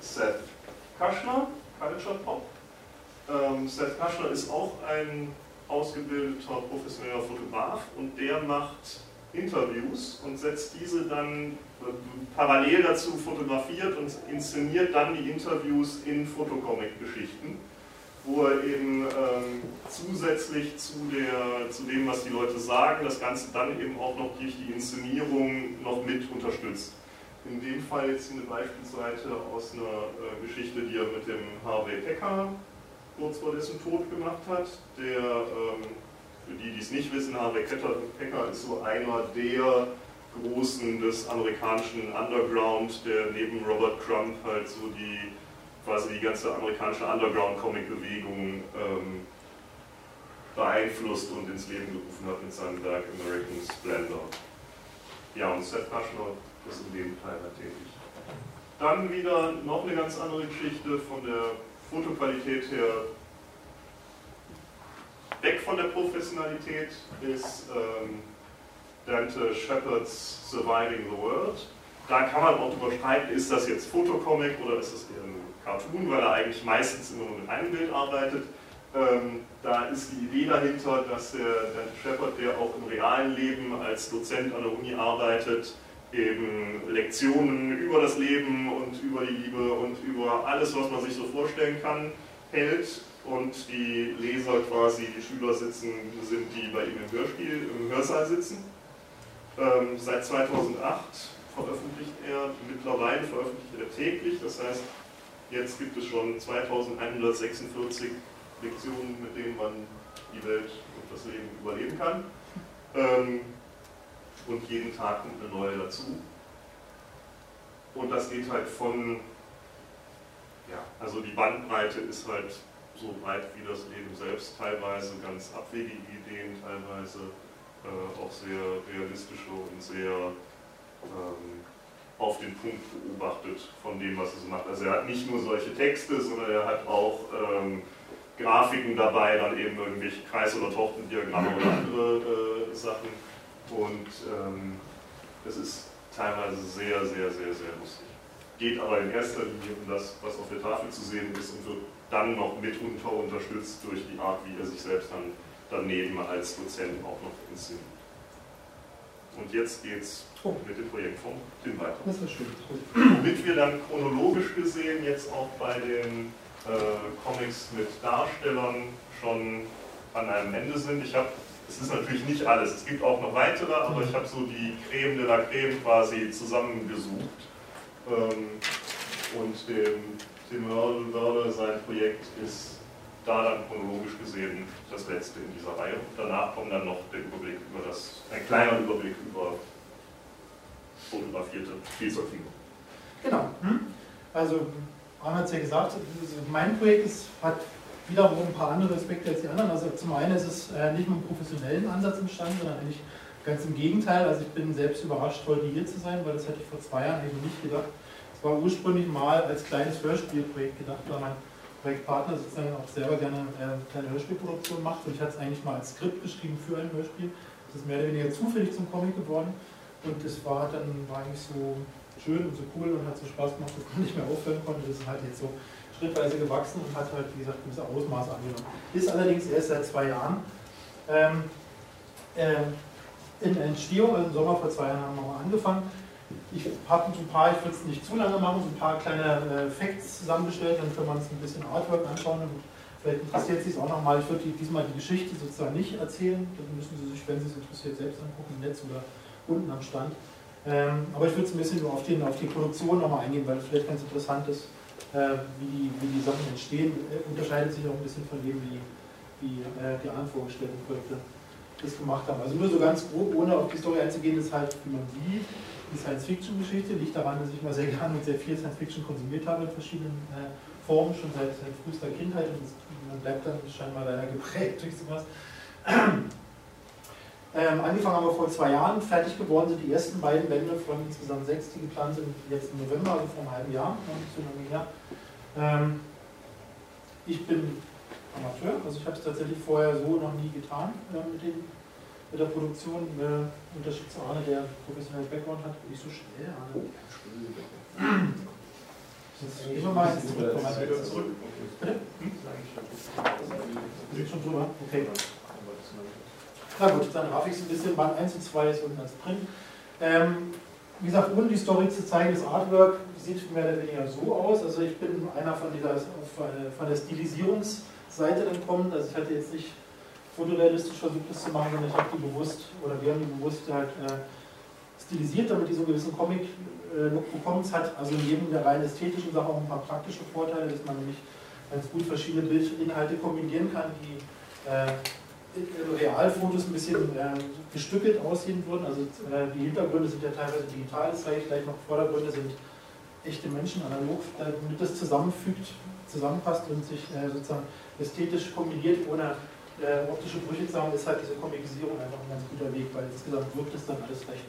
Seth Kushner, Culture Pop. Ähm, Seth Kushner ist auch ein ausgebildeter professioneller Fotograf und der macht Interviews und setzt diese dann parallel dazu fotografiert und inszeniert dann die Interviews in Fotocomic-Geschichten, wo er eben ähm, zusätzlich zu, der, zu dem, was die Leute sagen, das Ganze dann eben auch noch durch die Inszenierung noch mit unterstützt. In dem Fall jetzt eine Beispielseite aus einer äh, Geschichte, die er mit dem Harvey Pecker kurz vor dessen Tod gemacht hat, der ähm, für die, die es nicht wissen, Harvey Pecker ist so einer der Großen des amerikanischen Underground, der neben Robert Crumb halt so die quasi die ganze amerikanische Underground-Comic-Bewegung ähm, beeinflusst und ins Leben gerufen hat mit seinem Werk American Splendor. Ja, und Seth Kushner ist in dem Teil halt tätig. Dann wieder noch eine ganz andere Geschichte von der Fotoqualität her weg von der Professionalität ist ähm, Dante Shepherds Surviving the World. Da kann man auch drüber streiten, ist das jetzt Fotocomic oder ist das eher ein Cartoon, weil er eigentlich meistens immer nur mit einem Bild arbeitet. Ähm, da ist die Idee dahinter, dass der Dante Shepard, der auch im realen Leben als Dozent an der Uni arbeitet, eben Lektionen über das Leben und über die Liebe und über alles, was man sich so vorstellen kann, hält und die Leser quasi, die Schüler sitzen, sind die bei ihm im Hörspiel, im Hörsaal sitzen. Ähm, seit 2008 veröffentlicht er, mittlerweile veröffentlicht er täglich, das heißt, jetzt gibt es schon 2146 Lektionen, mit denen man die Welt und das Leben überleben kann. Ähm, und jeden Tag kommt eine neue dazu. Und das geht halt von, ja, also die Bandbreite ist halt so breit wie das Leben selbst, teilweise ganz abwegige Ideen, teilweise äh, auch sehr realistische und sehr ähm, auf den Punkt beobachtet von dem, was so macht. Also er hat nicht nur solche Texte, sondern er hat auch ähm, Grafiken dabei, dann eben irgendwelche Kreis- oder Tortendiagramme oder andere äh, Sachen. Und ähm, es ist teilweise sehr, sehr, sehr, sehr lustig. Geht aber in erster Linie um das, was auf der Tafel zu sehen ist und wird dann noch mitunter unterstützt durch die Art, wie er sich selbst dann daneben als Dozent auch noch inszeniert. Und jetzt geht es oh. mit dem Projekt vom Tim weiter. Das ist schön. Womit wir dann chronologisch gesehen jetzt auch bei den äh, Comics mit Darstellern schon an einem Ende sind. Ich habe, es ist natürlich nicht alles, es gibt auch noch weitere, aber ich habe so die Creme de la Creme quasi zusammengesucht. Ähm, und dem Tim Wörle sein Projekt ist da dann chronologisch gesehen das letzte in dieser Reihe. Danach kommt dann noch der Überblick über das, ein kleiner Überblick über fotografierte Spielzeugfiguren. Genau. Hm? Also, Arne hat es ja gesagt, mein Projekt ist, hat wiederum ein paar andere Aspekte als die anderen. Also zum einen ist es äh, nicht mit einem professionellen Ansatz entstanden, sondern eigentlich ganz im Gegenteil. Also ich bin selbst überrascht, heute hier zu sein, weil das hätte ich vor zwei Jahren eigentlich nicht gedacht. Es war ursprünglich mal als kleines Hörspielprojekt gedacht, weil mein Projektpartner sozusagen auch selber gerne äh, kleine Hörspielproduktion macht. Und ich hatte es eigentlich mal als Skript geschrieben für ein Hörspiel. Das ist mehr oder weniger zufällig zum Comic geworden. Und das war dann war eigentlich so schön und so cool und hat so Spaß gemacht, dass man nicht mehr aufhören konnte. Das ist halt jetzt so schrittweise gewachsen und hat halt, wie gesagt, gewisse Ausmaße angenommen. Ist allerdings erst seit zwei Jahren ähm, äh, in Entstehung, also im Sommer vor zwei Jahren haben wir mal angefangen. Ich habe ein paar, ich will es nicht zu lange machen, so ein paar kleine äh, Facts zusammengestellt, dann kann man es ein bisschen Artwork anschauen und vielleicht interessiert Sie es auch nochmal. Ich würde diesmal die Geschichte sozusagen nicht erzählen, dann müssen Sie sich, wenn Sie es interessiert, selbst angucken im Netz oder unten am Stand. Ähm, aber ich würde ein bisschen nur auf, den, auf die Produktion nochmal eingehen, weil es vielleicht ganz interessant ist, äh, wie, die, wie die Sachen entstehen. Äh, unterscheidet sich auch ein bisschen von dem, wie, wie äh, die anderen vorgestellten Projekte das gemacht haben. Also nur so ganz grob, ohne auf die Story einzugehen, ist halt, wie man sieht, die Science-Fiction-Geschichte. Liegt daran, dass ich mal sehr gerne und sehr viel Science-Fiction konsumiert habe in verschiedenen äh, Formen, schon seit, seit frühester Kindheit. Und man bleibt dann scheinbar leider geprägt durch sowas. Ähm, angefangen haben wir vor zwei Jahren, fertig geworden sind die ersten beiden Bände von insgesamt sechs, die geplant sind jetzt im November, also vor einem halben Jahr, her. Ähm, ich bin Amateur, also ich habe es tatsächlich vorher so noch nie getan äh, mit, den, mit der Produktion. Äh, Unterschied zu Arne, der professionelles Background hat, nicht so schnell, Arne. Jetzt gehen wir mal Zurück. Bitte? Hm? Sind schon drüber? Okay. Na gut, dann raff ich es ein bisschen. Band 1 und 2 ist unten als Print. Ähm, wie gesagt, ohne die Story zu zeigen, das Artwork sieht mehr oder weniger so aus. Also ich bin einer von, dieser, von der Stilisierungsseite dann kommend. Also ich hatte jetzt nicht fotorealistisch versucht, das zu machen, sondern ich habe die bewusst, oder wir haben die bewusst halt äh, stilisiert, damit die so einen gewissen Comic-Look äh, bekommt. Es hat also neben der rein ästhetischen Sache auch ein paar praktische Vorteile, dass man nämlich ganz gut verschiedene Bildinhalte kombinieren kann, die äh, Realfotos ein bisschen äh, gestückelt aussehen würden. Also äh, die Hintergründe sind ja teilweise digital, das zeige ich gleich noch. Vordergründe sind echte Menschen, analog, damit das zusammenfügt, zusammenpasst und sich äh, sozusagen ästhetisch kombiniert, ohne äh, optische Brüche zu haben, ist halt diese Komikisierung einfach ein ganz guter Weg, weil insgesamt wirkt es dann alles recht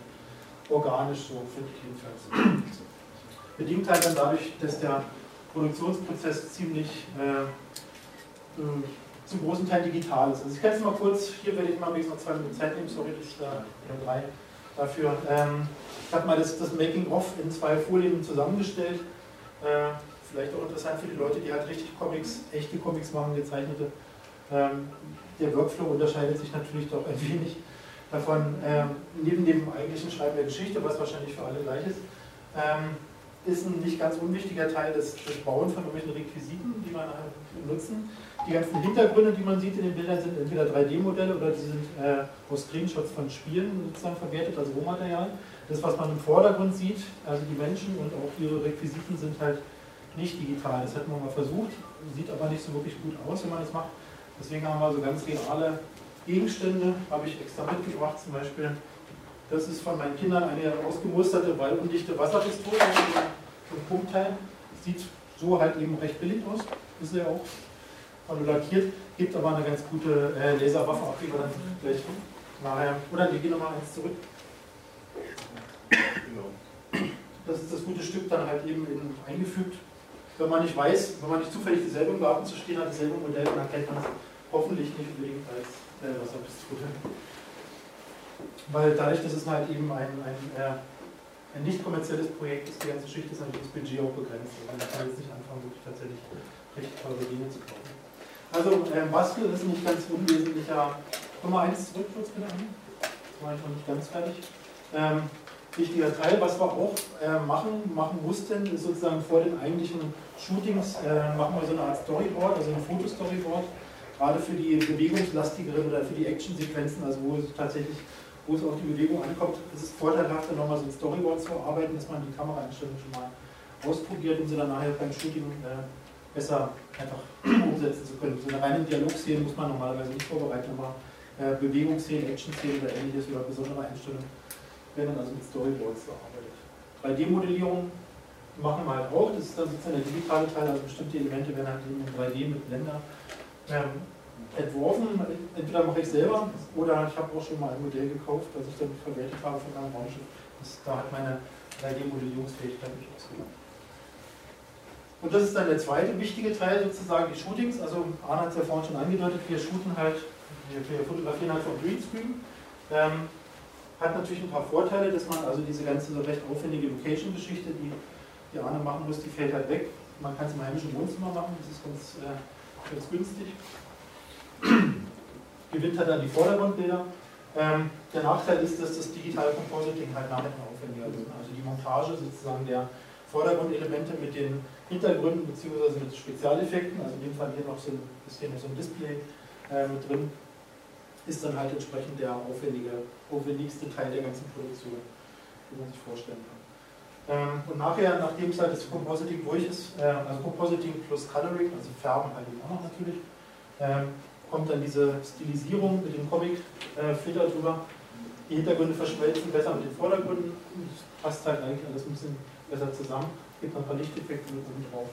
organisch, so finde ich jedenfalls. Bedingt halt dann dadurch, dass der Produktionsprozess ziemlich äh, äh zum großen Teil digital ist. Also ich kann es mal kurz, hier werde ich mal noch zwei Minuten Zeit nehmen, sorry, das ist da drei dafür. Ähm, ich habe mal das, das Making-of in zwei Folien zusammengestellt. Äh, vielleicht auch interessant für die Leute, die halt richtig Comics, echte Comics machen, gezeichnete. Ähm, der Workflow unterscheidet sich natürlich doch ein wenig davon, ähm, neben dem eigentlichen Schreiben der Geschichte, was wahrscheinlich für alle gleich ist, ähm, ist ein nicht ganz unwichtiger Teil das, das Bauen von irgendwelchen Requisiten, die man benutzen. Die ganzen Hintergründe, die man sieht in den Bildern, sind entweder 3D-Modelle oder die sind äh, aus Screenshots von Spielen sozusagen verwertet, also Rohmaterial. Das, was man im Vordergrund sieht, also die Menschen und auch ihre Requisiten sind halt nicht digital. Das hat man mal versucht, sieht aber nicht so wirklich gut aus, wenn man das macht. Deswegen haben wir so ganz reale Gegenstände, habe ich extra mitgebracht, zum Beispiel. Das ist von meinen Kindern eine ausgemusterte, weil undichte Wasserpistole, so ein Pumpteil. Sieht so halt eben recht billig aus, ist ja auch und lackiert, gibt aber eine ganz gute äh, Laserwaffe, auf die wir dann gleich nachher. Oder wir gehen nochmal eins zurück. Genau. Das ist das gute Stück dann halt eben in, eingefügt. Wenn man nicht weiß, wenn man nicht zufällig dieselbe im Garten zu stehen hat, dasselbe Modell, dann kennt man es hoffentlich nicht unbedingt als äh, Wasserpistole. Weil dadurch, dass es halt eben ein, ein, äh, ein nicht kommerzielles Projekt ist, die ganze Geschichte ist natürlich das Budget auch begrenzt. Also man kann jetzt nicht anfangen, wirklich tatsächlich recht teure Dinge zu kaufen. Also ähm, Bastel ist nicht ganz unwesentlicher. Nummer 1 zurück, kurz bitte. Das war ich noch nicht ganz fertig. Ähm, wichtiger Teil, was wir auch äh, machen, machen mussten, ist sozusagen vor den eigentlichen Shootings äh, machen wir so eine Art Storyboard, also ein Fotostoryboard, gerade für die bewegungslastigeren oder für die Actionsequenzen, also wo es tatsächlich, wo es auf die Bewegung ankommt, ist es vorteilhafter, nochmal so ein Storyboard zu erarbeiten, dass man die Kameraeinstellungen schon mal ausprobiert, um sie dann nachher beim Shooting äh, besser einfach umsetzen zu können. So eine reine Dialogszene muss man normalerweise nicht vorbereiten, aber äh, Bewegungsszenen, Action-Szenen oder ähnliches oder besondere Einstellungen werden dann also mit Storyboards gearbeitet. 3D-Modellierung machen wir halt auch, das ist dann sozusagen der digitale Teil, also bestimmte Elemente werden halt in 3D mit Blender ähm, entworfen. Entweder mache ich selber oder ich habe auch schon mal ein Modell gekauft, das ich dann verwertet habe von meinem Raumschiff. Da hat meine 3D-Modellierungsfähigkeit mich ausgemacht. Und das ist dann der zweite wichtige Teil sozusagen, die Shootings. Also Arne hat es ja vorhin schon angedeutet, wir shooten halt, wir, fotografieren halt vom Greenscreen. Ähm, hat natürlich ein paar Vorteile, dass man also diese ganze recht aufwendige Location-Geschichte, die, die Arne machen muss, die fällt halt weg. Man kann es im heimischen Wohnzimmer machen, das ist ganz, äh, ganz günstig. Gewinnt halt dann die Vordergrundbilder. Ähm, der Nachteil ist, dass das digitale Compositing halt nachher aufwendiger ist. Also die Montage sozusagen der Vordergrundelemente mit den Hintergründen bzw. mit Spezialeffekten, also in dem Fall hier noch so ein bisschen so ein Display äh, mit drin, ist dann halt entsprechend der aufwendige, aufwendigste Teil der ganzen Produktion, wie man sich vorstellen kann. Ähm, und nachher, nachdem es halt das Compositing durch ist, äh, also Compositing plus Coloring, also Färben halt eben auch noch natürlich, ähm, kommt dann diese Stilisierung mit dem Comic-Filter äh, drüber. Die Hintergründe verschmelzen besser mit den Vordergründen. Das passt halt eigentlich alles ein bisschen besser zusammen gibt noch ein paar Lichteffekte mit oben drauf.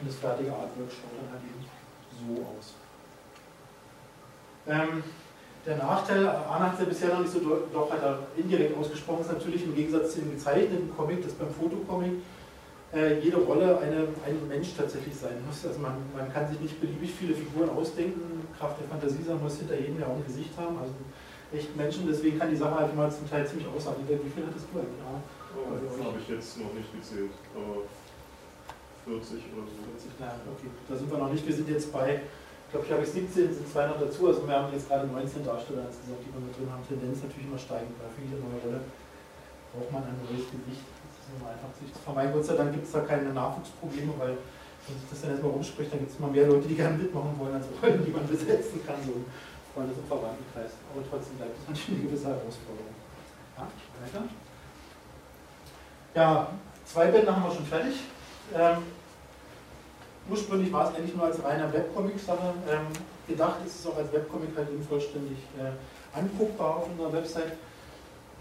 Und das fertige Artwork schaut dann halt eben so aus. Ähm, der Nachteil, Anna hat es ja bisher noch nicht so doch hat er indirekt ausgesprochen, ist natürlich im Gegensatz zu dem gezeichneten Comic, das beim Fotocomic äh, jede Rolle eine, ein Mensch tatsächlich sein muss. Also man, man kann sich nicht beliebig viele Figuren ausdenken, Kraft der Fantasie sein muss hinter jedem ja auch ein Gesicht haben, also echt Menschen, deswegen kann die Sache halt mal zum Teil ziemlich aussagen. Wie viel hattest du eigentlich? Oh, habe ich jetzt noch nicht gezählt, aber 40 oder so. 40, na, okay, da sind wir noch nicht. Wir sind jetzt bei, ich glaube, ich habe 17, sind zwei noch dazu. Also wir haben jetzt gerade 19 Darsteller insgesamt, die wir mit drin haben. Tendenz natürlich immer steigend, weil für jede neue Rolle braucht man ein neues Gesicht. Das ist immer einfach sich zu vermeiden. Gott sei Dank gibt es da keine Nachwuchsprobleme, weil wenn sich das dann erstmal rumspricht, dann gibt es immer mehr Leute, die gerne mitmachen wollen, als Rollen, die man besetzen kann, so im Freundes- und Verwandtenkreis. Aber trotzdem bleibt es natürlich eine gewisse Herausforderung. Ja, weiter. Ja, zwei Bände haben wir schon fertig. Ähm, ursprünglich war es eigentlich nur als reiner Webcomic-Sache ähm, gedacht. Es ist auch als Webcomic halt eben vollständig äh, anguckbar auf unserer Website.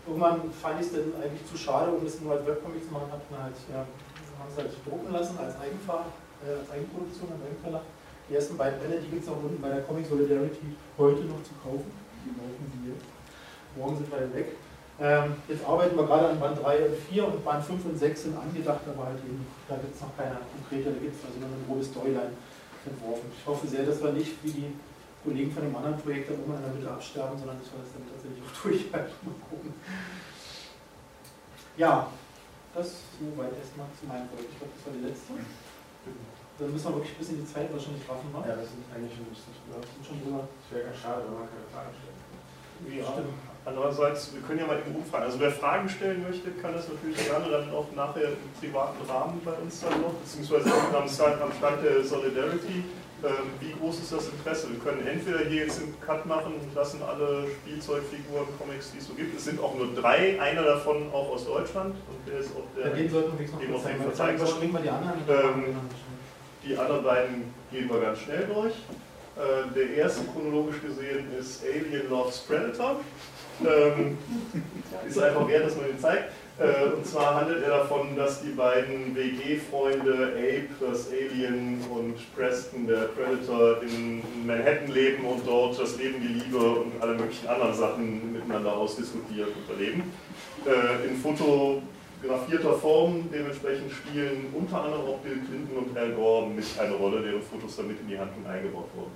Irgendwann fand ich es dann eigentlich zu schade, um es nur als Webcomic zu machen, hat man halt, ja, haben es halt drucken lassen als, Eigenfahr, äh, als Eigenproduktion, als Eigenverlag. Die ersten beiden Bände, die gibt es auch unten bei der Comic Solidarity heute noch zu kaufen. Die laufen sie jetzt. Morgen sind wir weg. Ähm, jetzt arbeiten wir gerade an Band 3 und 4 und Band 5 und 6 sind angedacht, aber halt eben, da gibt es noch keine konkrete, da gibt es also nur eine grobe Storyline entworfen. Ich hoffe sehr, dass wir nicht wie die Kollegen von dem anderen Projekt dann immer in der Mitte absterben, sondern dass wir das dann tatsächlich auch durchhalten. Mal gucken. Ja, das soweit erstmal zu meinem Projekt. Ich glaube, das war die letzte. Dann müssen wir wirklich ein bisschen die Zeit wahrscheinlich raffen. Ne? Ja, das sind eigentlich schon ein bisschen drüber. Das wäre ganz schade, wenn man keine Fragen stellt. Ja. Stimmt. Andererseits, wir können ja mal eben umfragen. Also wer Fragen stellen möchte, kann das natürlich gerne dann auch nachher im privaten Rahmen bei uns dann noch, beziehungsweise am Stand, am Stand der Solidarity. Ähm, wie groß ist das Interesse? Wir können entweder hier jetzt einen Cut machen und lassen alle Spielzeugfiguren, Comics, die es so gibt. Es sind auch nur drei, einer davon auch aus Deutschland. Und der ist auch der, den sollten wir noch zeigen. zeigen wir die anderen. Ähm, die anderen beiden gehen wir ganz schnell durch. Äh, der erste chronologisch gesehen ist Alien Loves Predator. Ähm, ist einfach wert, dass man ihn zeigt. Äh, und zwar handelt er davon, dass die beiden WG-Freunde Ape, das Alien, und Preston, der Predator, in Manhattan leben und dort das Leben, die Liebe und alle möglichen anderen Sachen miteinander ausdiskutiert und erleben. Äh, in fotografierter Form dementsprechend spielen unter anderem auch Bill Clinton und Al Gore mit eine Rolle, deren Fotos damit in die Handlung eingebaut wurden.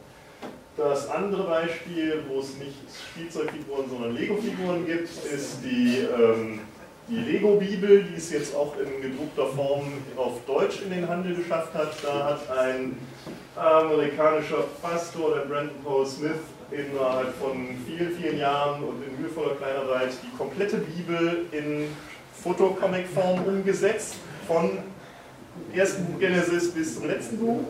Das andere Beispiel, wo es nicht Spielzeugfiguren, sondern Lego-Figuren gibt, ist die, ähm, die Lego-Bibel, die es jetzt auch in gedruckter Form auf Deutsch in den Handel geschafft hat. Da hat ein amerikanischer Pastor, der Brandon Paul Smith, innerhalb von vielen, vielen Jahren und in mühevoller Kleinarbeit die komplette Bibel in Fotocomic-Form umgesetzt, von ersten Genesis bis zum letzten Buch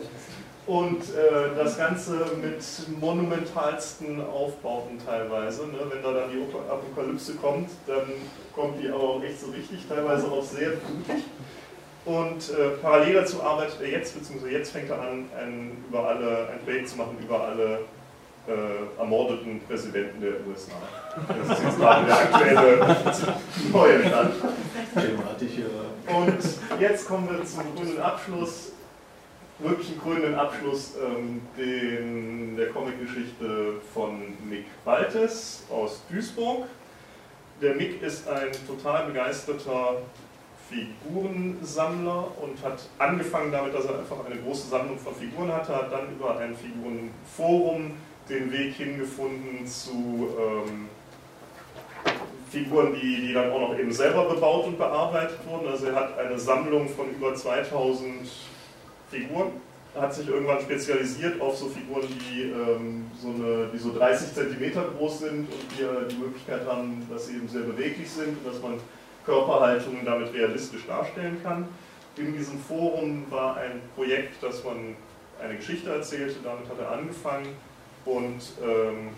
und äh, das Ganze mit monumentalsten Aufbauten teilweise. Ne? Wenn da dann die Apokalypse kommt, dann kommt die aber auch echt so richtig, teilweise auch sehr blutig. Und äh, parallel dazu arbeitet er jetzt, beziehungsweise jetzt fängt er an, ein, über alle, ein Projekt zu machen über alle äh, ermordeten Präsidenten der USA. Das ist jetzt gerade der aktuelle neue Stand. Und jetzt kommen wir zum grünen Abschluss, wirklichen grünen Abschluss ähm, den, der Comicgeschichte von Mick Baltes aus Duisburg. Der Mick ist ein total begeisterter Figurensammler und hat angefangen damit, dass er einfach eine große Sammlung von Figuren hatte, hat dann über ein Figurenforum den Weg hingefunden zu ähm, Figuren, die, die dann auch noch eben selber bebaut und bearbeitet wurden. Also er hat eine Sammlung von über 2000 Figuren. Er hat sich irgendwann spezialisiert auf so Figuren, die, ähm, so, eine, die so 30 cm groß sind und die die Möglichkeit haben, dass sie eben sehr beweglich sind und dass man Körperhaltungen damit realistisch darstellen kann. In diesem Forum war ein Projekt, dass man eine Geschichte erzählte, damit hat er angefangen und ähm,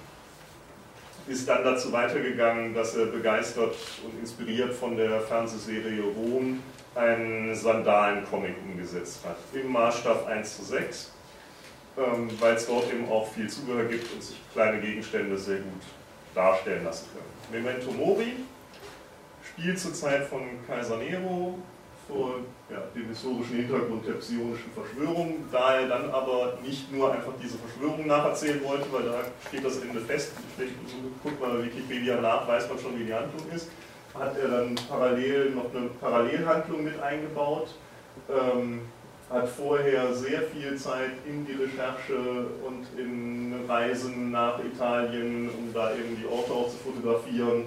ist dann dazu weitergegangen, dass er begeistert und inspiriert von der Fernsehserie Rom einen Sandalen-Comic umgesetzt hat, im Maßstab 1 zu 6, ähm, weil es dort eben auch viel Zubehör gibt und sich kleine Gegenstände sehr gut darstellen lassen können. Memento Mori spielt zur Zeit von Kaiser Nero, vor ja, dem historischen Hintergrund der psionischen Verschwörung, da er dann aber nicht nur einfach diese Verschwörung nacherzählen wollte, weil da steht das Ende fest, guckt mal bei Wikipedia nach, weiß man schon, wie die Handlung ist, hat er dann parallel noch eine Parallelhandlung mit eingebaut, ähm, hat vorher sehr viel Zeit in die Recherche und in Reisen nach Italien, um da eben die Orte auch zu fotografieren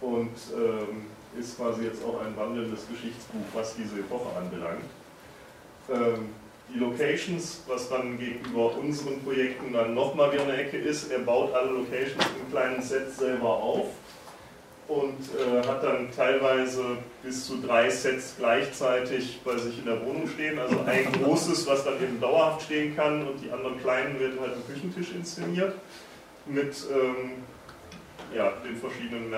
und ähm, ist quasi jetzt auch ein wandelndes Geschichtsbuch, was diese Epoche anbelangt. Ähm, die Locations, was dann gegenüber unseren Projekten dann nochmal wieder eine Ecke ist, er baut alle Locations im kleinen Set selber auf und äh, hat dann teilweise bis zu drei Sets gleichzeitig bei sich in der Wohnung stehen. Also ein großes, was dann eben dauerhaft stehen kann und die anderen kleinen werden halt im Küchentisch inszeniert mit ähm, ja, den verschiedenen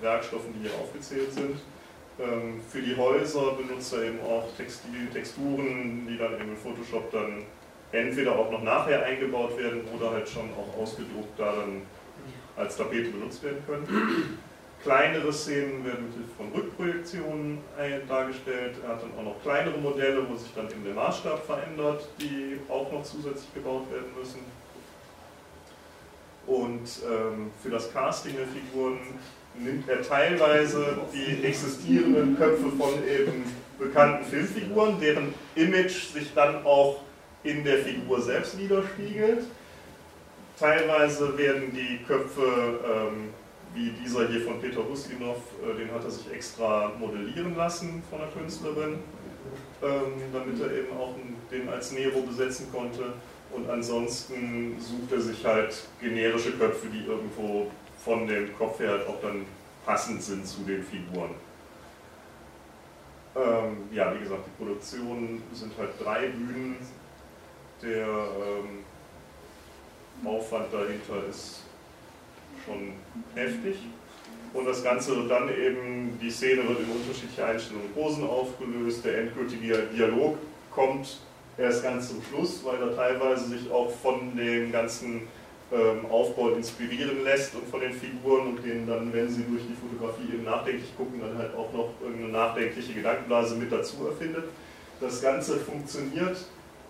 Werkstoffen, die hier aufgezählt sind. Ähm, für die Häuser benutzt er eben auch Textil, Texturen, die dann eben in Photoshop dann entweder auch noch nachher eingebaut werden oder halt schon auch ausgedruckt da dann als Tapete benutzt werden können. Kleinere Szenen werden mit Hilfe von Rückprojektionen dargestellt. Er hat dann auch noch kleinere Modelle, wo sich dann eben der Maßstab verändert, die auch noch zusätzlich gebaut werden müssen. Und ähm, für das Casting der Figuren nimmt er teilweise die existierenden Köpfe von eben bekannten Filmfiguren, deren Image sich dann auch in der Figur selbst widerspiegelt. Teilweise werden die Köpfe, ähm, wie dieser hier von Peter Ustinov, äh, den hat er sich extra modellieren lassen von der Künstlerin, ähm, damit er eben auch den als Nero besetzen konnte. Und ansonsten sucht er sich halt generische Köpfe, die irgendwo von dem Kopf her halt auch dann passend sind zu den Figuren. Ähm, ja, wie gesagt, die Produktionen sind halt drei Bühnen. Der ähm, Aufwand dahinter ist schon heftig. Und das Ganze wird dann eben, die Szene wird in unterschiedliche Einstellungen Posen aufgelöst, der endgültige Dialog kommt erst ganz zum Schluss, weil er teilweise sich auch von den ganzen ähm, Aufbau inspirieren lässt und von den Figuren und denen dann, wenn sie durch die Fotografie eben nachdenklich gucken, dann halt auch noch irgendeine nachdenkliche Gedankenblase mit dazu erfindet. Das Ganze funktioniert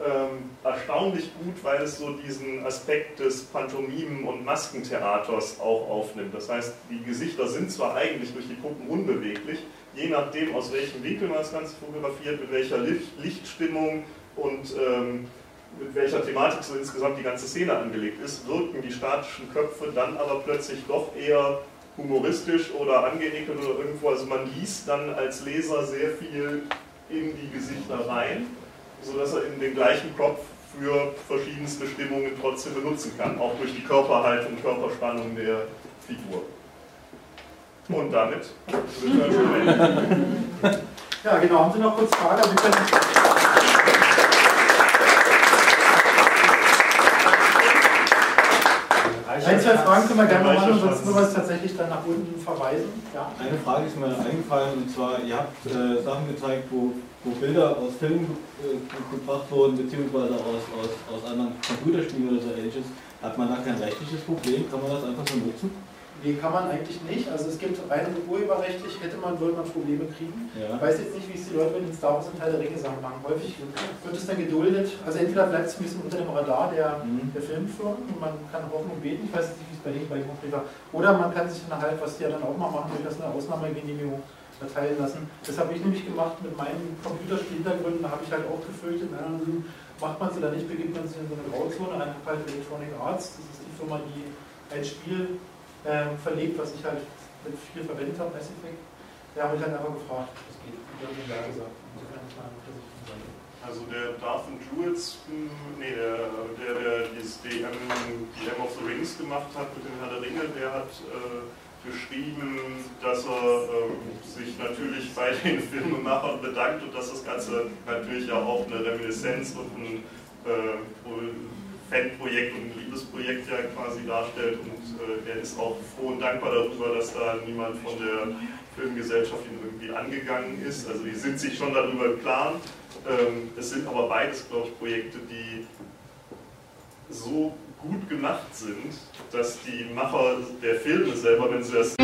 ähm, erstaunlich gut, weil es so diesen Aspekt des Pantomimen- und Maskentheaters auch aufnimmt. Das heißt, die Gesichter sind zwar eigentlich durch die Puppen unbeweglich, je nachdem, aus welchem Winkel man das Ganze fotografiert, mit welcher Lichtstimmung und ähm, mit welcher Thematik so insgesamt die ganze Szene angelegt ist, wirken die statischen Köpfe dann aber plötzlich doch eher humoristisch oder angeekelt oder irgendwo. Also man liest dann als Leser sehr viel in die Gesichter rein, sodass er in den gleichen Kopf für verschiedenste Stimmungen trotzdem benutzen kann, auch durch die Körperhaltung, Körperspannung der Figur. Und damit. Ja, genau. Haben Sie noch kurz Fragen? Sie können Einzige zwei Fragen können wir gerne machen und sonst müssen wir es tatsächlich dann nach unten verweisen. Ja. Eine Frage ist mir eingefallen und zwar, ihr habt äh, Sachen gezeigt, wo, wo Bilder aus Filmen äh, gebracht wurden, beziehungsweise aus, aus, aus anderen Computerspielen oder so ähnliches. Hat man da kein rechtliches Problem? Kann man das einfach so nutzen? Nee, kann man eigentlich nicht. Also es gibt rein urheberrechtlich, hätte man, würde man Probleme kriegen. Ja. Ich weiß jetzt nicht, wie es die Leute mit den Star Wars und Teil der Ringe Sachen machen. Häufig wird es dann geduldet. Also entweder bleibt es ein bisschen unter dem Radar der, mhm. der Filmfirmen und man kann hoffen und beten. Ich weiß nicht, wie es bei denen bei Jungen war. Oder man kann sich dann halt, was die ja dann auch mal machen, durchaus eine Ausnahmegenehmigung erteilen lassen. Das habe ich nämlich gemacht mit meinen Computerspielhintergründen. Da habe ich halt auch gefürchtet, na, macht man es oder nicht, begibt man sich in so eine Grauzone. Einfach halt Electronic Arts, das ist die Firma, die ein Spiel ähm, verlegt, was ich halt mit viel verwendet habe, Mass Effect. Da habe ich halt einfach gefragt, was geht. Und dann ja gesagt. Also der Darth and Druids, hm, nee, der, der, der dieses DM, DM of the Rings gemacht hat mit dem Herr der Ringe, der hat äh, geschrieben, dass er äh, sich natürlich bei den Filmemachern bedankt und dass das Ganze natürlich ja auch eine Reminiszenz und ein äh, Fanprojekt und ein Liebesprojekt ja quasi darstellt und äh, er ist auch froh und dankbar darüber, dass da niemand von der Filmgesellschaft ihn irgendwie angegangen ist. Also die sind sich schon darüber im Klaren. Ähm, es sind aber beides, glaube ich, Projekte, die so gut gemacht sind, dass die Macher der Filme selber, wenn sie das